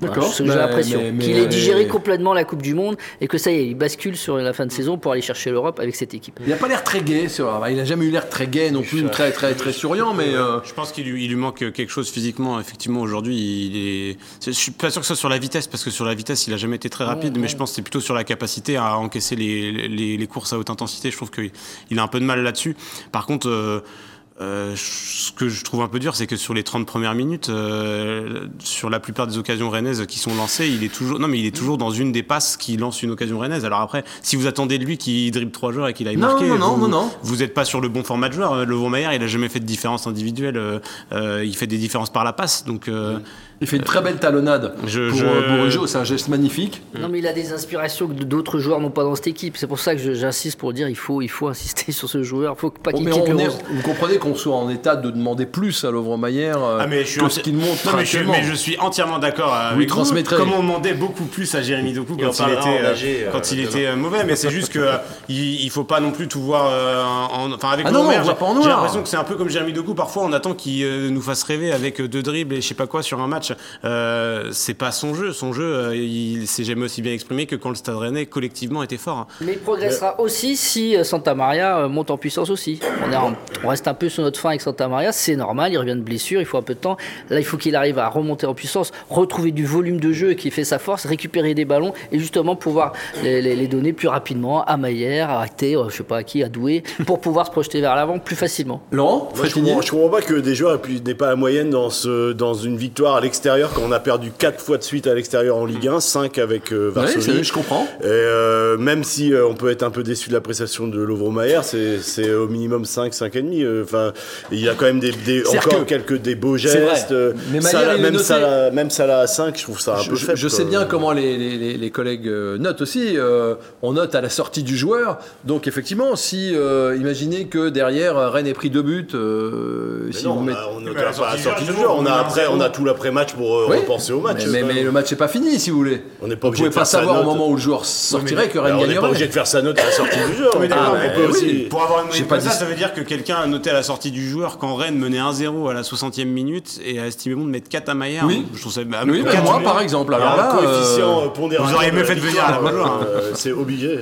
D'accord. J'ai l'impression qu'il ait digéré complètement la Coupe du Monde et que ça y est, il bascule sur la fin de saison pour aller chercher l'Europe avec cette équipe. Il n'a pas l'air très gai, il n'a jamais eu l'air très gai non plus, très très très souriant, mais euh, je pense qu'il lui, manque quelque chose physiquement. Effectivement, aujourd'hui, il est. Je suis pas sûr que ce soit sur la vitesse parce que sur la vitesse, il a jamais été très rapide, mais je pense que c'est plutôt sur la capacité à encaisser les, les, courses à haute intensité. Je trouve qu'il a un peu de mal là-dessus. Par contre. Euh, euh, ce que je trouve un peu dur, c'est que sur les 30 premières minutes, euh, sur la plupart des occasions rennaises qui sont lancées, il est toujours, non mais il est toujours dans une des passes qui lance une occasion rennaise. Alors après, si vous attendez de lui qu'il dribble trois joueurs et qu'il aille marquer, non, vous, non, vous n'êtes pas sur le bon format de joueur. Le Mayer, il a jamais fait de différence individuelle. Euh, il fait des différences par la passe, donc. Il fait une très belle talonnade je, pour je... c'est un geste magnifique. Non, mais il a des inspirations que d'autres joueurs n'ont pas dans cette équipe. C'est pour ça que j'insiste pour dire il faut, il faut insister sur ce joueur. Faut pas qu'il quitte Vous comprenez qu'on soit en état de demander plus à Lovre Mayer euh, ah, mais je que ce qu'il montre non, mais, je, mais je, suis entièrement d'accord avec vous. Comme on demandait beaucoup plus à Jérémy Doku quand il était, euh, euh, quand il était mauvais. Mais c'est juste qu'il il faut pas non plus tout voir en, enfin avec ah non, J'ai l'impression que c'est un peu comme Jérémy Doku. Parfois, on attend qu'il nous fasse rêver avec deux dribbles et je sais pas quoi sur un match. Euh, c'est pas son jeu. Son jeu, euh, il s'est jamais aussi bien exprimé que quand le Stade Rennais collectivement était fort. Hein. Mais il progressera aussi si euh, Santa Maria monte en puissance aussi. On, reste un peu sur notre fin avec Santa Maria, c'est normal, il revient de blessure, il faut un peu de temps. Là, il faut qu'il arrive à remonter en puissance, retrouver du volume de jeu qui fait sa force, récupérer des ballons et justement pouvoir les, donner plus rapidement à Maillère, à Athé, je sais pas à qui, à Doué, pour pouvoir se projeter vers l'avant plus facilement. Laurent? Je, comprends, comprends pas que des joueurs n'aient pas la moyenne dans, ce, dans une victoire à l'extérieur on a perdu 4 fois de suite à l'extérieur en Ligue 1, 5 avec euh, Varsovie. Oui, je comprends. Et, euh, même si euh, on peut être un peu déçu de la prestation de Lovro-Mayer, c'est au minimum 5, 5,5. Enfin, il y a quand même des, encore quelques des beaux gestes. Mais même, Salah, même à 5, je trouve ça un je, peu faible. Je sais bien comment les, les, les collègues notent aussi. on note à la sortie du joueur. Donc effectivement, si imaginez que derrière Rennes ait pris deux buts, si non, vous on à la sortie du joueur. On a après, on a tout l'après-match pour penser au match. Mais, le match n'est pas fini, si vous voulez. On n'est pas obligé pouvez pas savoir au moment où le joueur sortirait que Rennes gagnerait. On n'est pas obligé de faire sa note à la sortie du joueur. Pour avoir une moyenne comme ça, ça veut dire que quelqu'un a noté à la sortie du joueur quand Rennes menait 1-0 à la 60e minute et a estimé bon de mettre 4 à Maillard. Oui, je trouve ça. Oui, moi par exemple. Alors là, coefficient euh, Vous auriez mieux fait de venir à la hein. euh, C'est obligé.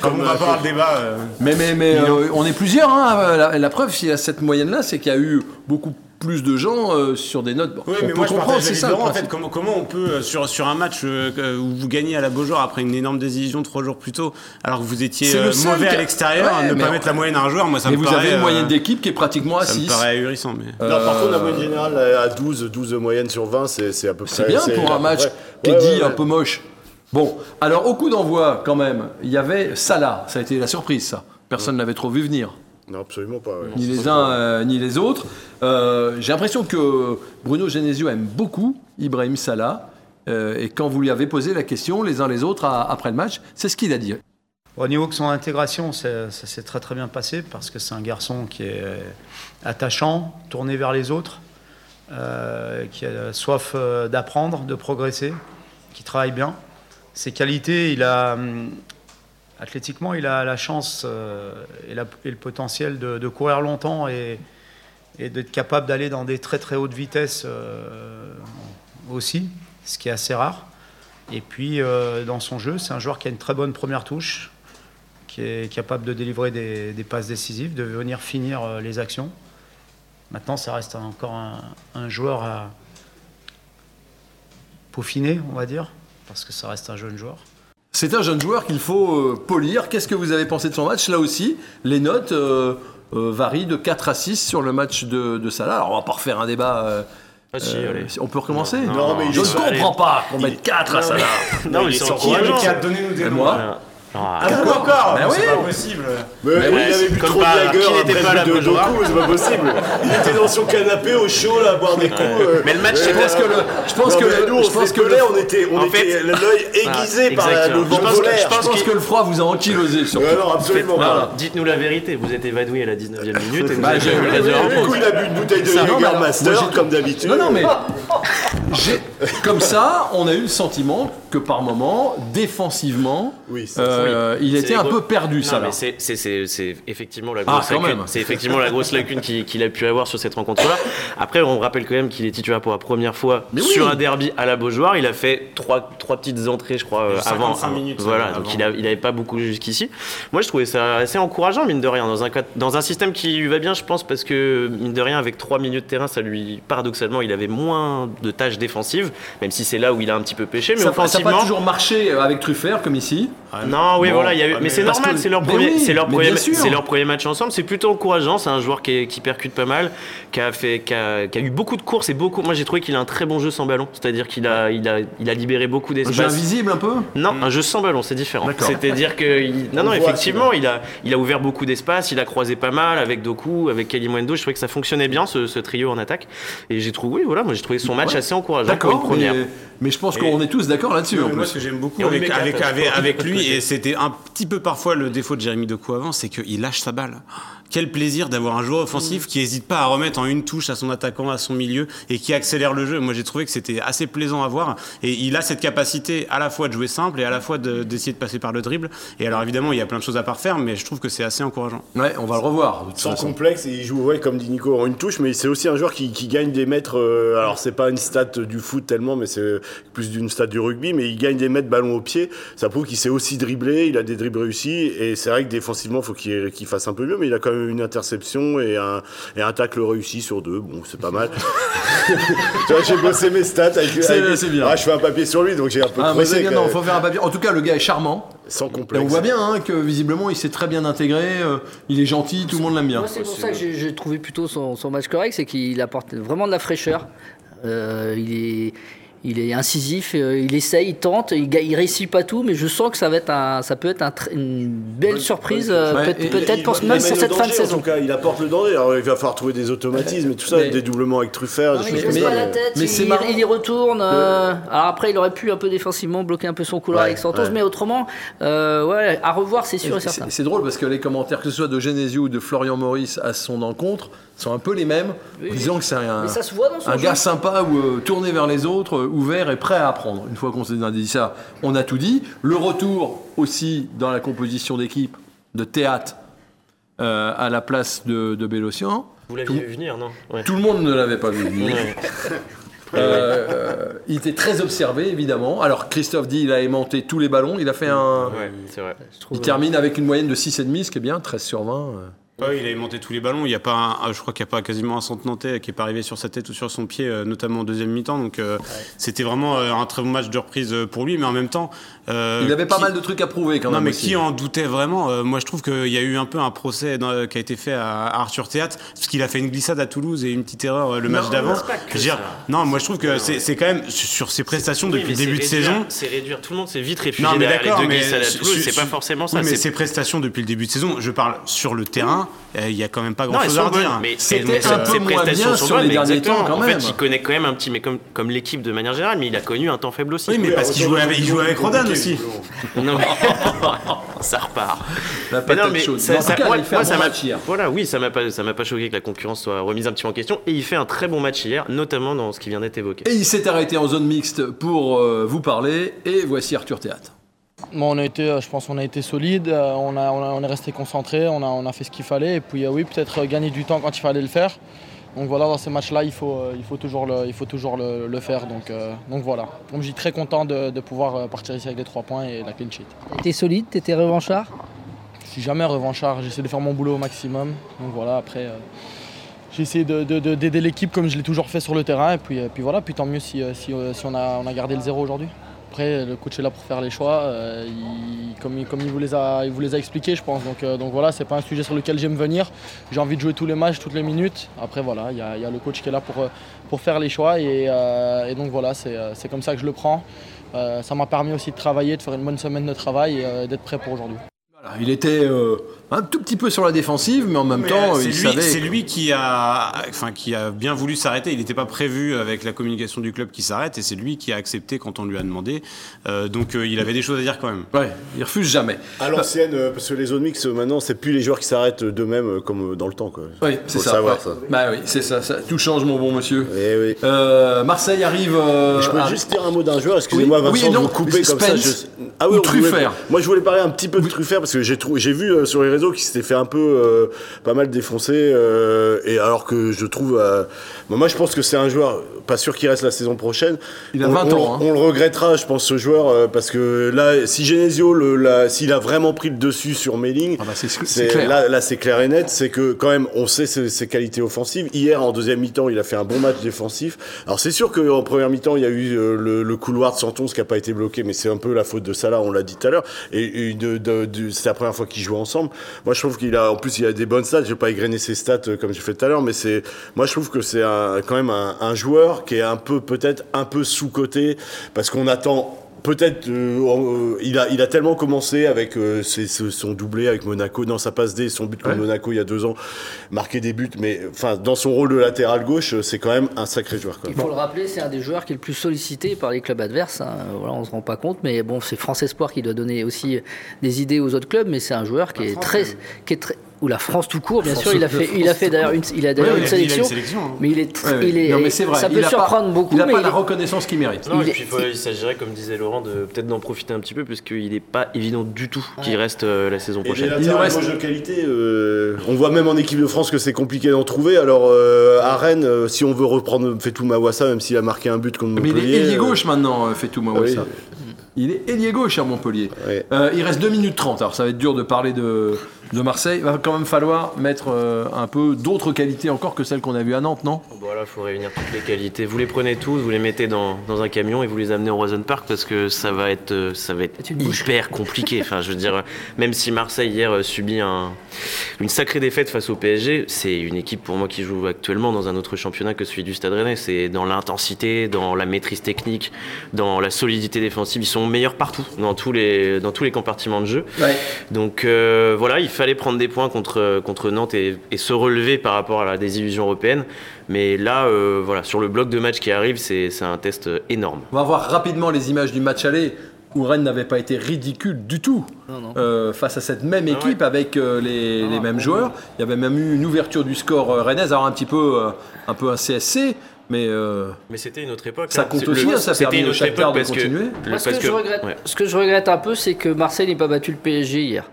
Comme on va pas le débat. Euh, mais mais on est plusieurs. Hein. La preuve, s'il y a cette moyenne là, c'est qu'il y a eu beaucoup plus de gens euh, sur des notes. oui, mais moi je comprends, c'est ça. En fait, comment, comment on peut, euh, sur, sur un match euh, où vous gagnez à la Beaujoire après une énorme décision trois jours plus tôt, alors que vous étiez mauvais à l'extérieur, ne pas mettre la moyenne à un joueur, moi ça mais me vous avez une moyenne d'équipe qui est pratiquement à 6. Ça me paraît ahurissant. Mais... Non, par contre, la moyenne générale à 12, 12 moyennes sur 20, c'est à peu près. C'est bien pour un match qui est dit un peu moche. Bon, alors au coup d'envoi, quand même, il y avait Salah. Ça a été la surprise, ça. Personne ne l'avait trop vu venir. Non, absolument pas. Ni les uns euh, ni les autres. Euh, j'ai l'impression que Bruno Genesio aime beaucoup Ibrahim Salah. Euh, et quand vous lui avez posé la question, les uns les autres, après le match, c'est ce qu'il a dit. Au niveau de son intégration, ça s'est très très bien passé parce que c'est un garçon qui est attachant, tourné vers les autres, qui a soif d'apprendre, de progresser, qui travaille bien. Ses qualités, il a, hum, athlétiquement, il a la chance euh, et, le potentiel de, courir longtemps et, et d'être capable d'aller dans des très très hautes vitesses aussi, ce qui est assez rare. Et puis dans son jeu, c'est un joueur qui a une très bonne première touche, qui est capable de délivrer des, passes décisives, de venir finir les actions. Maintenant, ça reste encore un joueur à, peaufiner, on va dire, parce que ça reste un jeune joueur. C'est un jeune joueur qu'il faut euh, polir. Qu'est-ce que vous avez pensé de son match? Là aussi, les notes euh, euh, varient de 4 à 6 sur le match de, de Salah. Alors, on va pas refaire un débat. Ah, on peut recommencer Non, mais je ne comprends pas qu'on mette 4 à Salah. Non, mais ils sont Donnez-nous des moi ah, ah encore bah C'est pas possible Mais, il avait bu trop de lager après pas de Doku, c'est pas possible Il était dans son canapé au chaud là, à boire des coups. Euh. Mais le match, c'est parce que le, je pense que nous, je pense que là, on était, on était l'œil aiguisé par le vent polaire. Je pense que le froid vous a ankylosé surtout. Non, absolument pas. Dites-nous la vérité, vous êtes évanoui à la 19e minute et vous avez eu Du coup, il a bu une bouteille de Jäger Master comme d'habitude. Non, non, mais comme ça, on a eu le sentiment que par moment, défensivement, euh, il était un peu perdu, ça. C'est effectivement la ah, grosse lacune. C'est effectivement la grosse lacune qu'il a pu avoir sur cette rencontre-là. Après, on rappelle quand même qu'il est titulaire pour la première fois sur un derby à la Beaujoire. Il a fait trois, trois petites entrées, je crois, euh, avant. minutes. Voilà, donc il n'avait pas beaucoup jusqu'ici. Moi, je trouvais ça assez encourageant, mine de rien, dans un, dans un système qui lui va bien, je pense, parce que, mine de rien, avec trois minutes de terrain, ça lui, paradoxalement, il avait moins de tâches défensives, même si c'est là où il a un petit peu pêché. Mais ça n'a pas toujours marché avec Truffert, comme ici. Ah, non, oui, voilà, il y a eu... mais c'est normal, c'est leur, premier, c'est leur, premier, c'est leur premier match ensemble. C'est plutôt encourageant. C'est un joueur qui, qui, percute pas mal, qui a, fait, qui a, qui a eu beaucoup de courses et beaucoup. Moi, j'ai trouvé qu'il a un très bon jeu sans ballon. C'est-à-dire qu'il a, il a, il a libéré beaucoup d'espace. Un jeu invisible un peu Non, un jeu sans ballon, c'est différent. C'est-à-dire que. Non, non, effectivement, il a, il a ouvert beaucoup d'espace, il a croisé pas mal avec Doku, avec Kelly Mwendo. Je trouvais que ça fonctionnait bien, ce, ce trio en attaque. Et j'ai trouvé, oui, voilà, moi j'ai trouvé son match assez encourageant pour une première. Mais, je pense qu'on est tous d'accord là-dessus. Moi, ce que j'aime beaucoup avec, avec, avec, lui, et c'était un petit peu parfois le défaut de Jérémy Doku avant, c'est qu'il lâche sa balle quel plaisir d'avoir un joueur offensif mm. qui n'hésite pas à remettre en une touche à son attaquant, à son milieu et qui accélère le jeu. Moi, j'ai trouvé que c'était assez plaisant à voir et il a cette capacité à la fois de jouer simple et à la fois d'essayer de, passer par le dribble. Et alors, évidemment, il y a plein de choses à parfaire, mais je trouve que c'est assez encourageant. Ouais, on va le revoir. Sans complexe, il joue, ouais, comme dit Nico, en une touche, mais c'est aussi un joueur qui, gagne des mètres. Euh, alors, c'est pas une stat du foot tellement, mais c'est plus d'une stat du rugby, mais il gagne des mètres ballon au pied. Ça prouve qu'il sait aussi dribbler, il a des dribbles réussis et c'est vrai que défensivement, il faut qu'il fasse un peu mieux, mais il a quand même une interception et un, et un tacle réussi sur deux. Bon, c'est pas mal. j'ai bossé mes stats avec, C'est bien. Ah, je fais un papier sur lui, donc j'ai un peu ah, creusé. Bien, non, faut faire un papier. En tout cas, le gars est charmant. Sans complexe. on voit bien hein, que visiblement, il s'est très bien intégré. Euh, il est gentil, tout le monde l'aime bien. c'est pour ça que j'ai trouvé plutôt son, son match correct, c'est qu'il apporte vraiment de la fraîcheur. Euh, il est il est incisif, euh, il essaye, il tente, il, il réussit pas tout, mais je sens que ça va être un, ça peut être un, une belle surprise, euh, peut-être pour, même pour cette fin de saison. En tout cas, il apporte le danger. Alors, il va falloir trouver des automatismes et tout ça, des doublements avec Truffert, des choses comme ça. La tête, mais c'est il, il, y retourne. Euh, alors après, il aurait pu un peu défensivement bloquer un peu son couloir avec Santos, mais autrement, ouais, à revoir, c'est sûr et certain. C'est drôle parce que les commentaires, que ce soit de Genesio ou de Florian Maurice à son encontre, sont un peu les mêmes, disant que c'est un, un gars sympa ou tourné vers les autres, ouvert et prêt à apprendre. Une fois qu'on s'est dit ça, on a tout dit. Le retour aussi dans la composition d'équipe de théâtre euh, à la place de, de Bélocian. Vous l'aviez vu venir, non? Tout le monde ne l'avait pas vu venir. Euh, euh, il était très observé, évidemment. Alors, Christophe dit il a aimanté tous les ballons. Il a fait un. Ouais, vrai. Il termine avec une moyenne de 6,5, ce qui est bien, 13 sur 20 il a monté tous les ballons. Il y a pas, je crois qu'il n'y a pas quasiment un centre nantais qui est pas arrivé sur sa tête ou sur son pied, euh, notamment en deuxième mi-temps. Donc euh, c'était vraiment euh, un très bon match de reprise pour lui, mais en même temps, il avait pas mal de trucs à prouver quand même. Non, mais qui en doutait vraiment Moi, je trouve qu'il y a eu un peu un procès qui a été fait à, Arthur Théâtre parce qu'il a fait une glissade à Toulouse et une petite erreur le match d'avant. Non, moi je trouve que c'est quand même sur ses prestations depuis le début de saison. C'est réduire tout le monde, c'est vite réfugié non, mais d'accord, mais c'est pas forcément ça. mais ses prestations depuis le début de saison, je parle sur le terrain, il y a quand même pas grand chose à dire. Mais c'était un peu moins bien sur les derniers temps quand même. En fait, il connaît quand même un petit, mais comme, comme l'équipe de manière générale, mais il a connu un temps faible aussi. Oui, mais parce qu'il jouait avec, il jouait avec Rodan aussi. Non, mais ça repart. La mais chaude. Ça, ça, moi, moi, ça m'a Voilà, oui, ça m'a pas, ça m'a pas choqué que la concurrence soit remise un petit peu en question. Et il fait un très bon match hier, notamment dans ce qui vient d'être évoqué. Et il s'est arrêté en zone mixte pour euh, vous parler. Et voici Arthur Théâtre on a été, euh, je pense qu'on a été solide, euh, on, a, on, est resté concentré, on a, on a fait ce qu'il fallait. Et puis euh, oui, peut-être gagner du temps quand il fallait le faire. donc voilà, dans ces matchs-là, il faut, il faut toujours le, il faut toujours le, faire. Donc, donc voilà. Donc je suis très content de, pouvoir partir ici avec les trois points et la clean sheet. T'es solide, t'étais revanchard? Je suis jamais revanchard, j'essaie de faire mon boulot au maximum. Donc voilà, après j'ai essayé d'aider l'équipe comme je l'ai toujours fait sur le terrain. Et puis, puis voilà, puis tant mieux si, si, on, a, on a gardé le zéro aujourd'hui. Après, le coach est là pour faire les choix, euh, comme, il, vous les a, il vous les a expliqués, je pense. Donc, euh, donc voilà, c'est pas un sujet sur lequel j'aime venir. J'ai envie de jouer tous les matchs, toutes les minutes. Après, voilà, il y, a le coach qui est là pour, pour faire les choix. Et, euh, donc voilà, c'est comme ça que je le prends. ça m'a permis aussi de travailler, de faire une bonne semaine de travail et d'être prêt pour aujourd'hui. il était un tout petit peu sur la défensive, mais en même temps, il savait. C'est lui qui a, enfin, qui a bien voulu s'arrêter. Il n'était pas prévu avec la communication du club qui s'arrête, et c'est lui qui a accepté quand on lui a demandé. Euh, donc, euh, il avait des choses à dire quand même. Ouais, il refuse jamais. À l'ancienne, euh, parce que les zones mix maintenant, c'est plus les joueurs qui s'arrêtent d'eux-mêmes comme dans le temps, quoi. Oui, c'est ça, Bah oui, c'est ça, Tout change, mon bon monsieur. Eh oui. Marseille arrive. je peux juste dire un mot d'un joueur. Excusez-moi, Vincent, de vous couper comme ça. Ah oui, Truffert. Moi, je voulais parler un petit peu de Truffert parce que j'ai vu sur les réseaux qui s'était fait un peu euh, pas mal défoncé. Euh, et alors que je trouve. Euh, moi, je pense que c'est un joueur, pas sûr qu'il reste la saison prochaine. Il a 20 on, ans. On, hein. le regrettera, je pense, ce joueur, parce que là, si Genesio, s'il a vraiment pris le dessus sur Melling, ah bah là, là c'est clair et net. C'est que quand même, on sait ses, qualités offensives. Hier, en deuxième mi-temps, il a fait un bon match défensif. Alors, c'est sûr qu'en première mi-temps, il y a eu le, couloir de Santon, qui n'a pas été bloqué, mais c'est un peu la faute de Salah, on l'a dit tout à l'heure. Et, de, c'est la première fois qu'ils jouent ensemble. Moi, je trouve qu'il a, en plus, il a des bonnes stats. Je vais pas égrener ses stats euh, comme j'ai fait tout à l'heure, mais c'est, moi, je trouve que c'est quand même un, joueur qui est un peu, peut-être un peu sous coté parce qu'on attend peut-être euh, euh, il, a, il a tellement commencé avec son doublé avec Monaco, non ça passe D, son but contre Monaco il y a deux ans, marqué des buts, mais enfin dans son rôle de latéral gauche, c'est quand même un sacré joueur. Il faut le rappeler, c'est un des joueurs qui est le plus sollicité par les clubs adverses. Hein. Voilà, on se rend pas compte, mais bon, c'est France Espoir qui doit donner aussi des idées aux autres clubs, mais c'est un joueur qui est, très, qui est très ou la France tout court, bien sûr. Il a fait, il a fait d'ailleurs une, il a d'ailleurs une, sélection, hein. mais il est, il est, non, mais c'est vrai. Ça peut surprendre beaucoup. Il n'a pas la reconnaissance qu'il mérite. Non, il, et puis, il s'agirait, comme disait Laurent, de peut-être d'en profiter un petit peu, parce qu'il n'est pas évident du tout qu'il reste euh, la saison prochaine. il nous reste de qualité. Euh, on voit même en équipe de France que c'est compliqué d'en trouver. Alors euh, à Rennes, si on veut reprendre Fetou Mawassa, même s'il a marqué un but contre Montpellier. Mais il est ailier gauche maintenant, Fetou Mawassa. Il est ailier gauche à Montpellier. il reste 2 minutes 30, alors ça va être dur de parler de, de Marseille. Il va quand même falloir mettre euh, un peu d'autres qualités encore que celles qu'on a vues à Nantes, non? Voilà, il faut réunir toutes les qualités. Vous les prenez tous, vous les mettez dans, dans un camion et vous les amenez au Roison Park parce que ça va être, euh, ça va être hyper compliqué. enfin, je veux dire, même si Marseille hier euh, subit un, une sacrée défaite face au PSG, c'est une équipe pour moi qui joue actuellement dans un autre championnat que celui du Stade Rennais. C'est dans l'intensité, dans la maîtrise technique, dans la solidité défensive. Ils sont meilleurs partout, dans tous les, dans tous les compartiments de jeu. Donc voilà, il fallait prendre des points contre, contre Nantes et, se relever par rapport à la désillusion européenne. Mais là, euh, voilà, sur le bloc de match qui arrive, c'est un test énorme. On va voir rapidement les images du match aller où Rennes n'avait pas été ridicule du tout euh, face à cette même ah équipe avec euh, les, les, mêmes joueurs. Il y avait même eu une ouverture du score rennaise, alors un petit peu un peu un CSC, mais, mais c'était une autre époque. Ça hein. compte aussi, hein, ça c'était une autre époque parce continuer. Que, ce, que, je regrette, ce que je regrette un peu, c'est que Marseille n'ait pas battu le PSG hier.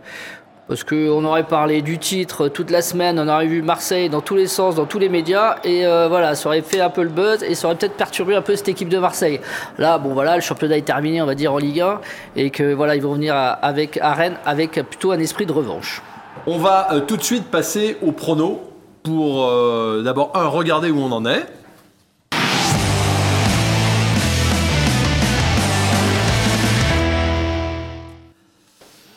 Parce qu'on aurait parlé du titre toute la semaine, on aurait vu Marseille dans tous les sens, dans tous les médias, et euh, voilà, ça aurait fait un peu le buzz et ça aurait peut-être perturbé un peu cette équipe de Marseille. Là, bon voilà, le championnat est terminé, on va dire en Ligue 1, et que voilà, ils vont venir avec à Rennes avec plutôt un esprit de revanche. On va euh, tout de suite passer au prono pour euh, d'abord un regarder où on en est.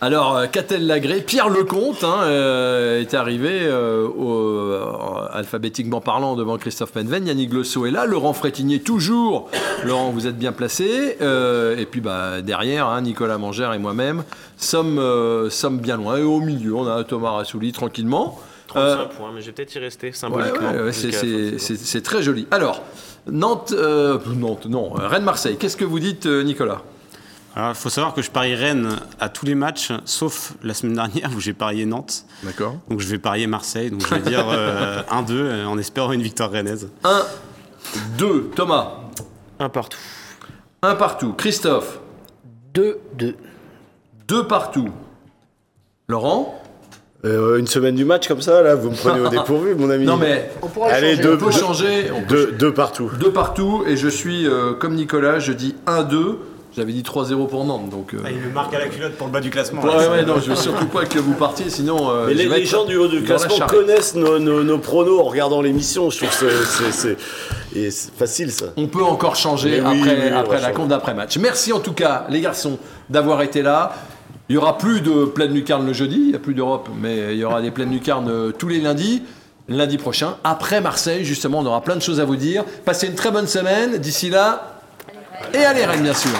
Alors, euh, Lagré Pierre Lecomte hein, euh, est arrivé euh, alphabétiquement parlant devant Christophe Menven. Yannick Glosso est là. Laurent Frétinier, toujours. Laurent, vous êtes bien placé. et puis bah, derrière, hein, Nicolas Mangère et moi-même sommes, sommes bien loin. Et au milieu, on a Thomas Rassouli tranquillement. 35 points, mais je vais peut-être y rester symboliquement. c'est très joli. Alors, Nantes, Nantes, non, Rennes-Marseille. Qu'est-ce que vous dites, Nicolas? Il faut savoir que je parie Rennes à tous les matchs, sauf la semaine dernière où j'ai parié Nantes. D'accord. Donc je vais parier Marseille. Donc je vais dire 1-2 euh, euh, en espérant une victoire rennaise. 1-2. Thomas Un partout. Un partout. Christophe 2-2. 2 partout. Laurent Euh, une semaine du match comme ça, là, vous me prenez au dépourvu, mon ami. Non mais on Allez, deux, on peut changer. deux, partout. Deux partout, et je suis euh, comme Nicolas, je dis 1-2. J'avais dit 3-0 pour Nantes. Donc, euh, ah, il me marque à la culotte pour le bas du classement. Ouais, ouais, non, je veux surtout pas que vous partiez, sinon. Euh, Mais les, gens du haut du classement connaissent nos, nos, pronos en regardant l'émission. Je trouve que c'est facile ça. On peut encore changer après, après la compte d'après-match. Merci en tout cas, les garçons, d'avoir été là. Il y aura plus de pleine lucarne le jeudi, il n'y a plus d'Europe, mais il y aura des pleines lucarnes euh, tous les lundis. Lundi prochain, après Marseille, justement, on aura plein de choses à vous dire. Passez une très bonne semaine. D'ici là, et allez Rennes, bien sûr.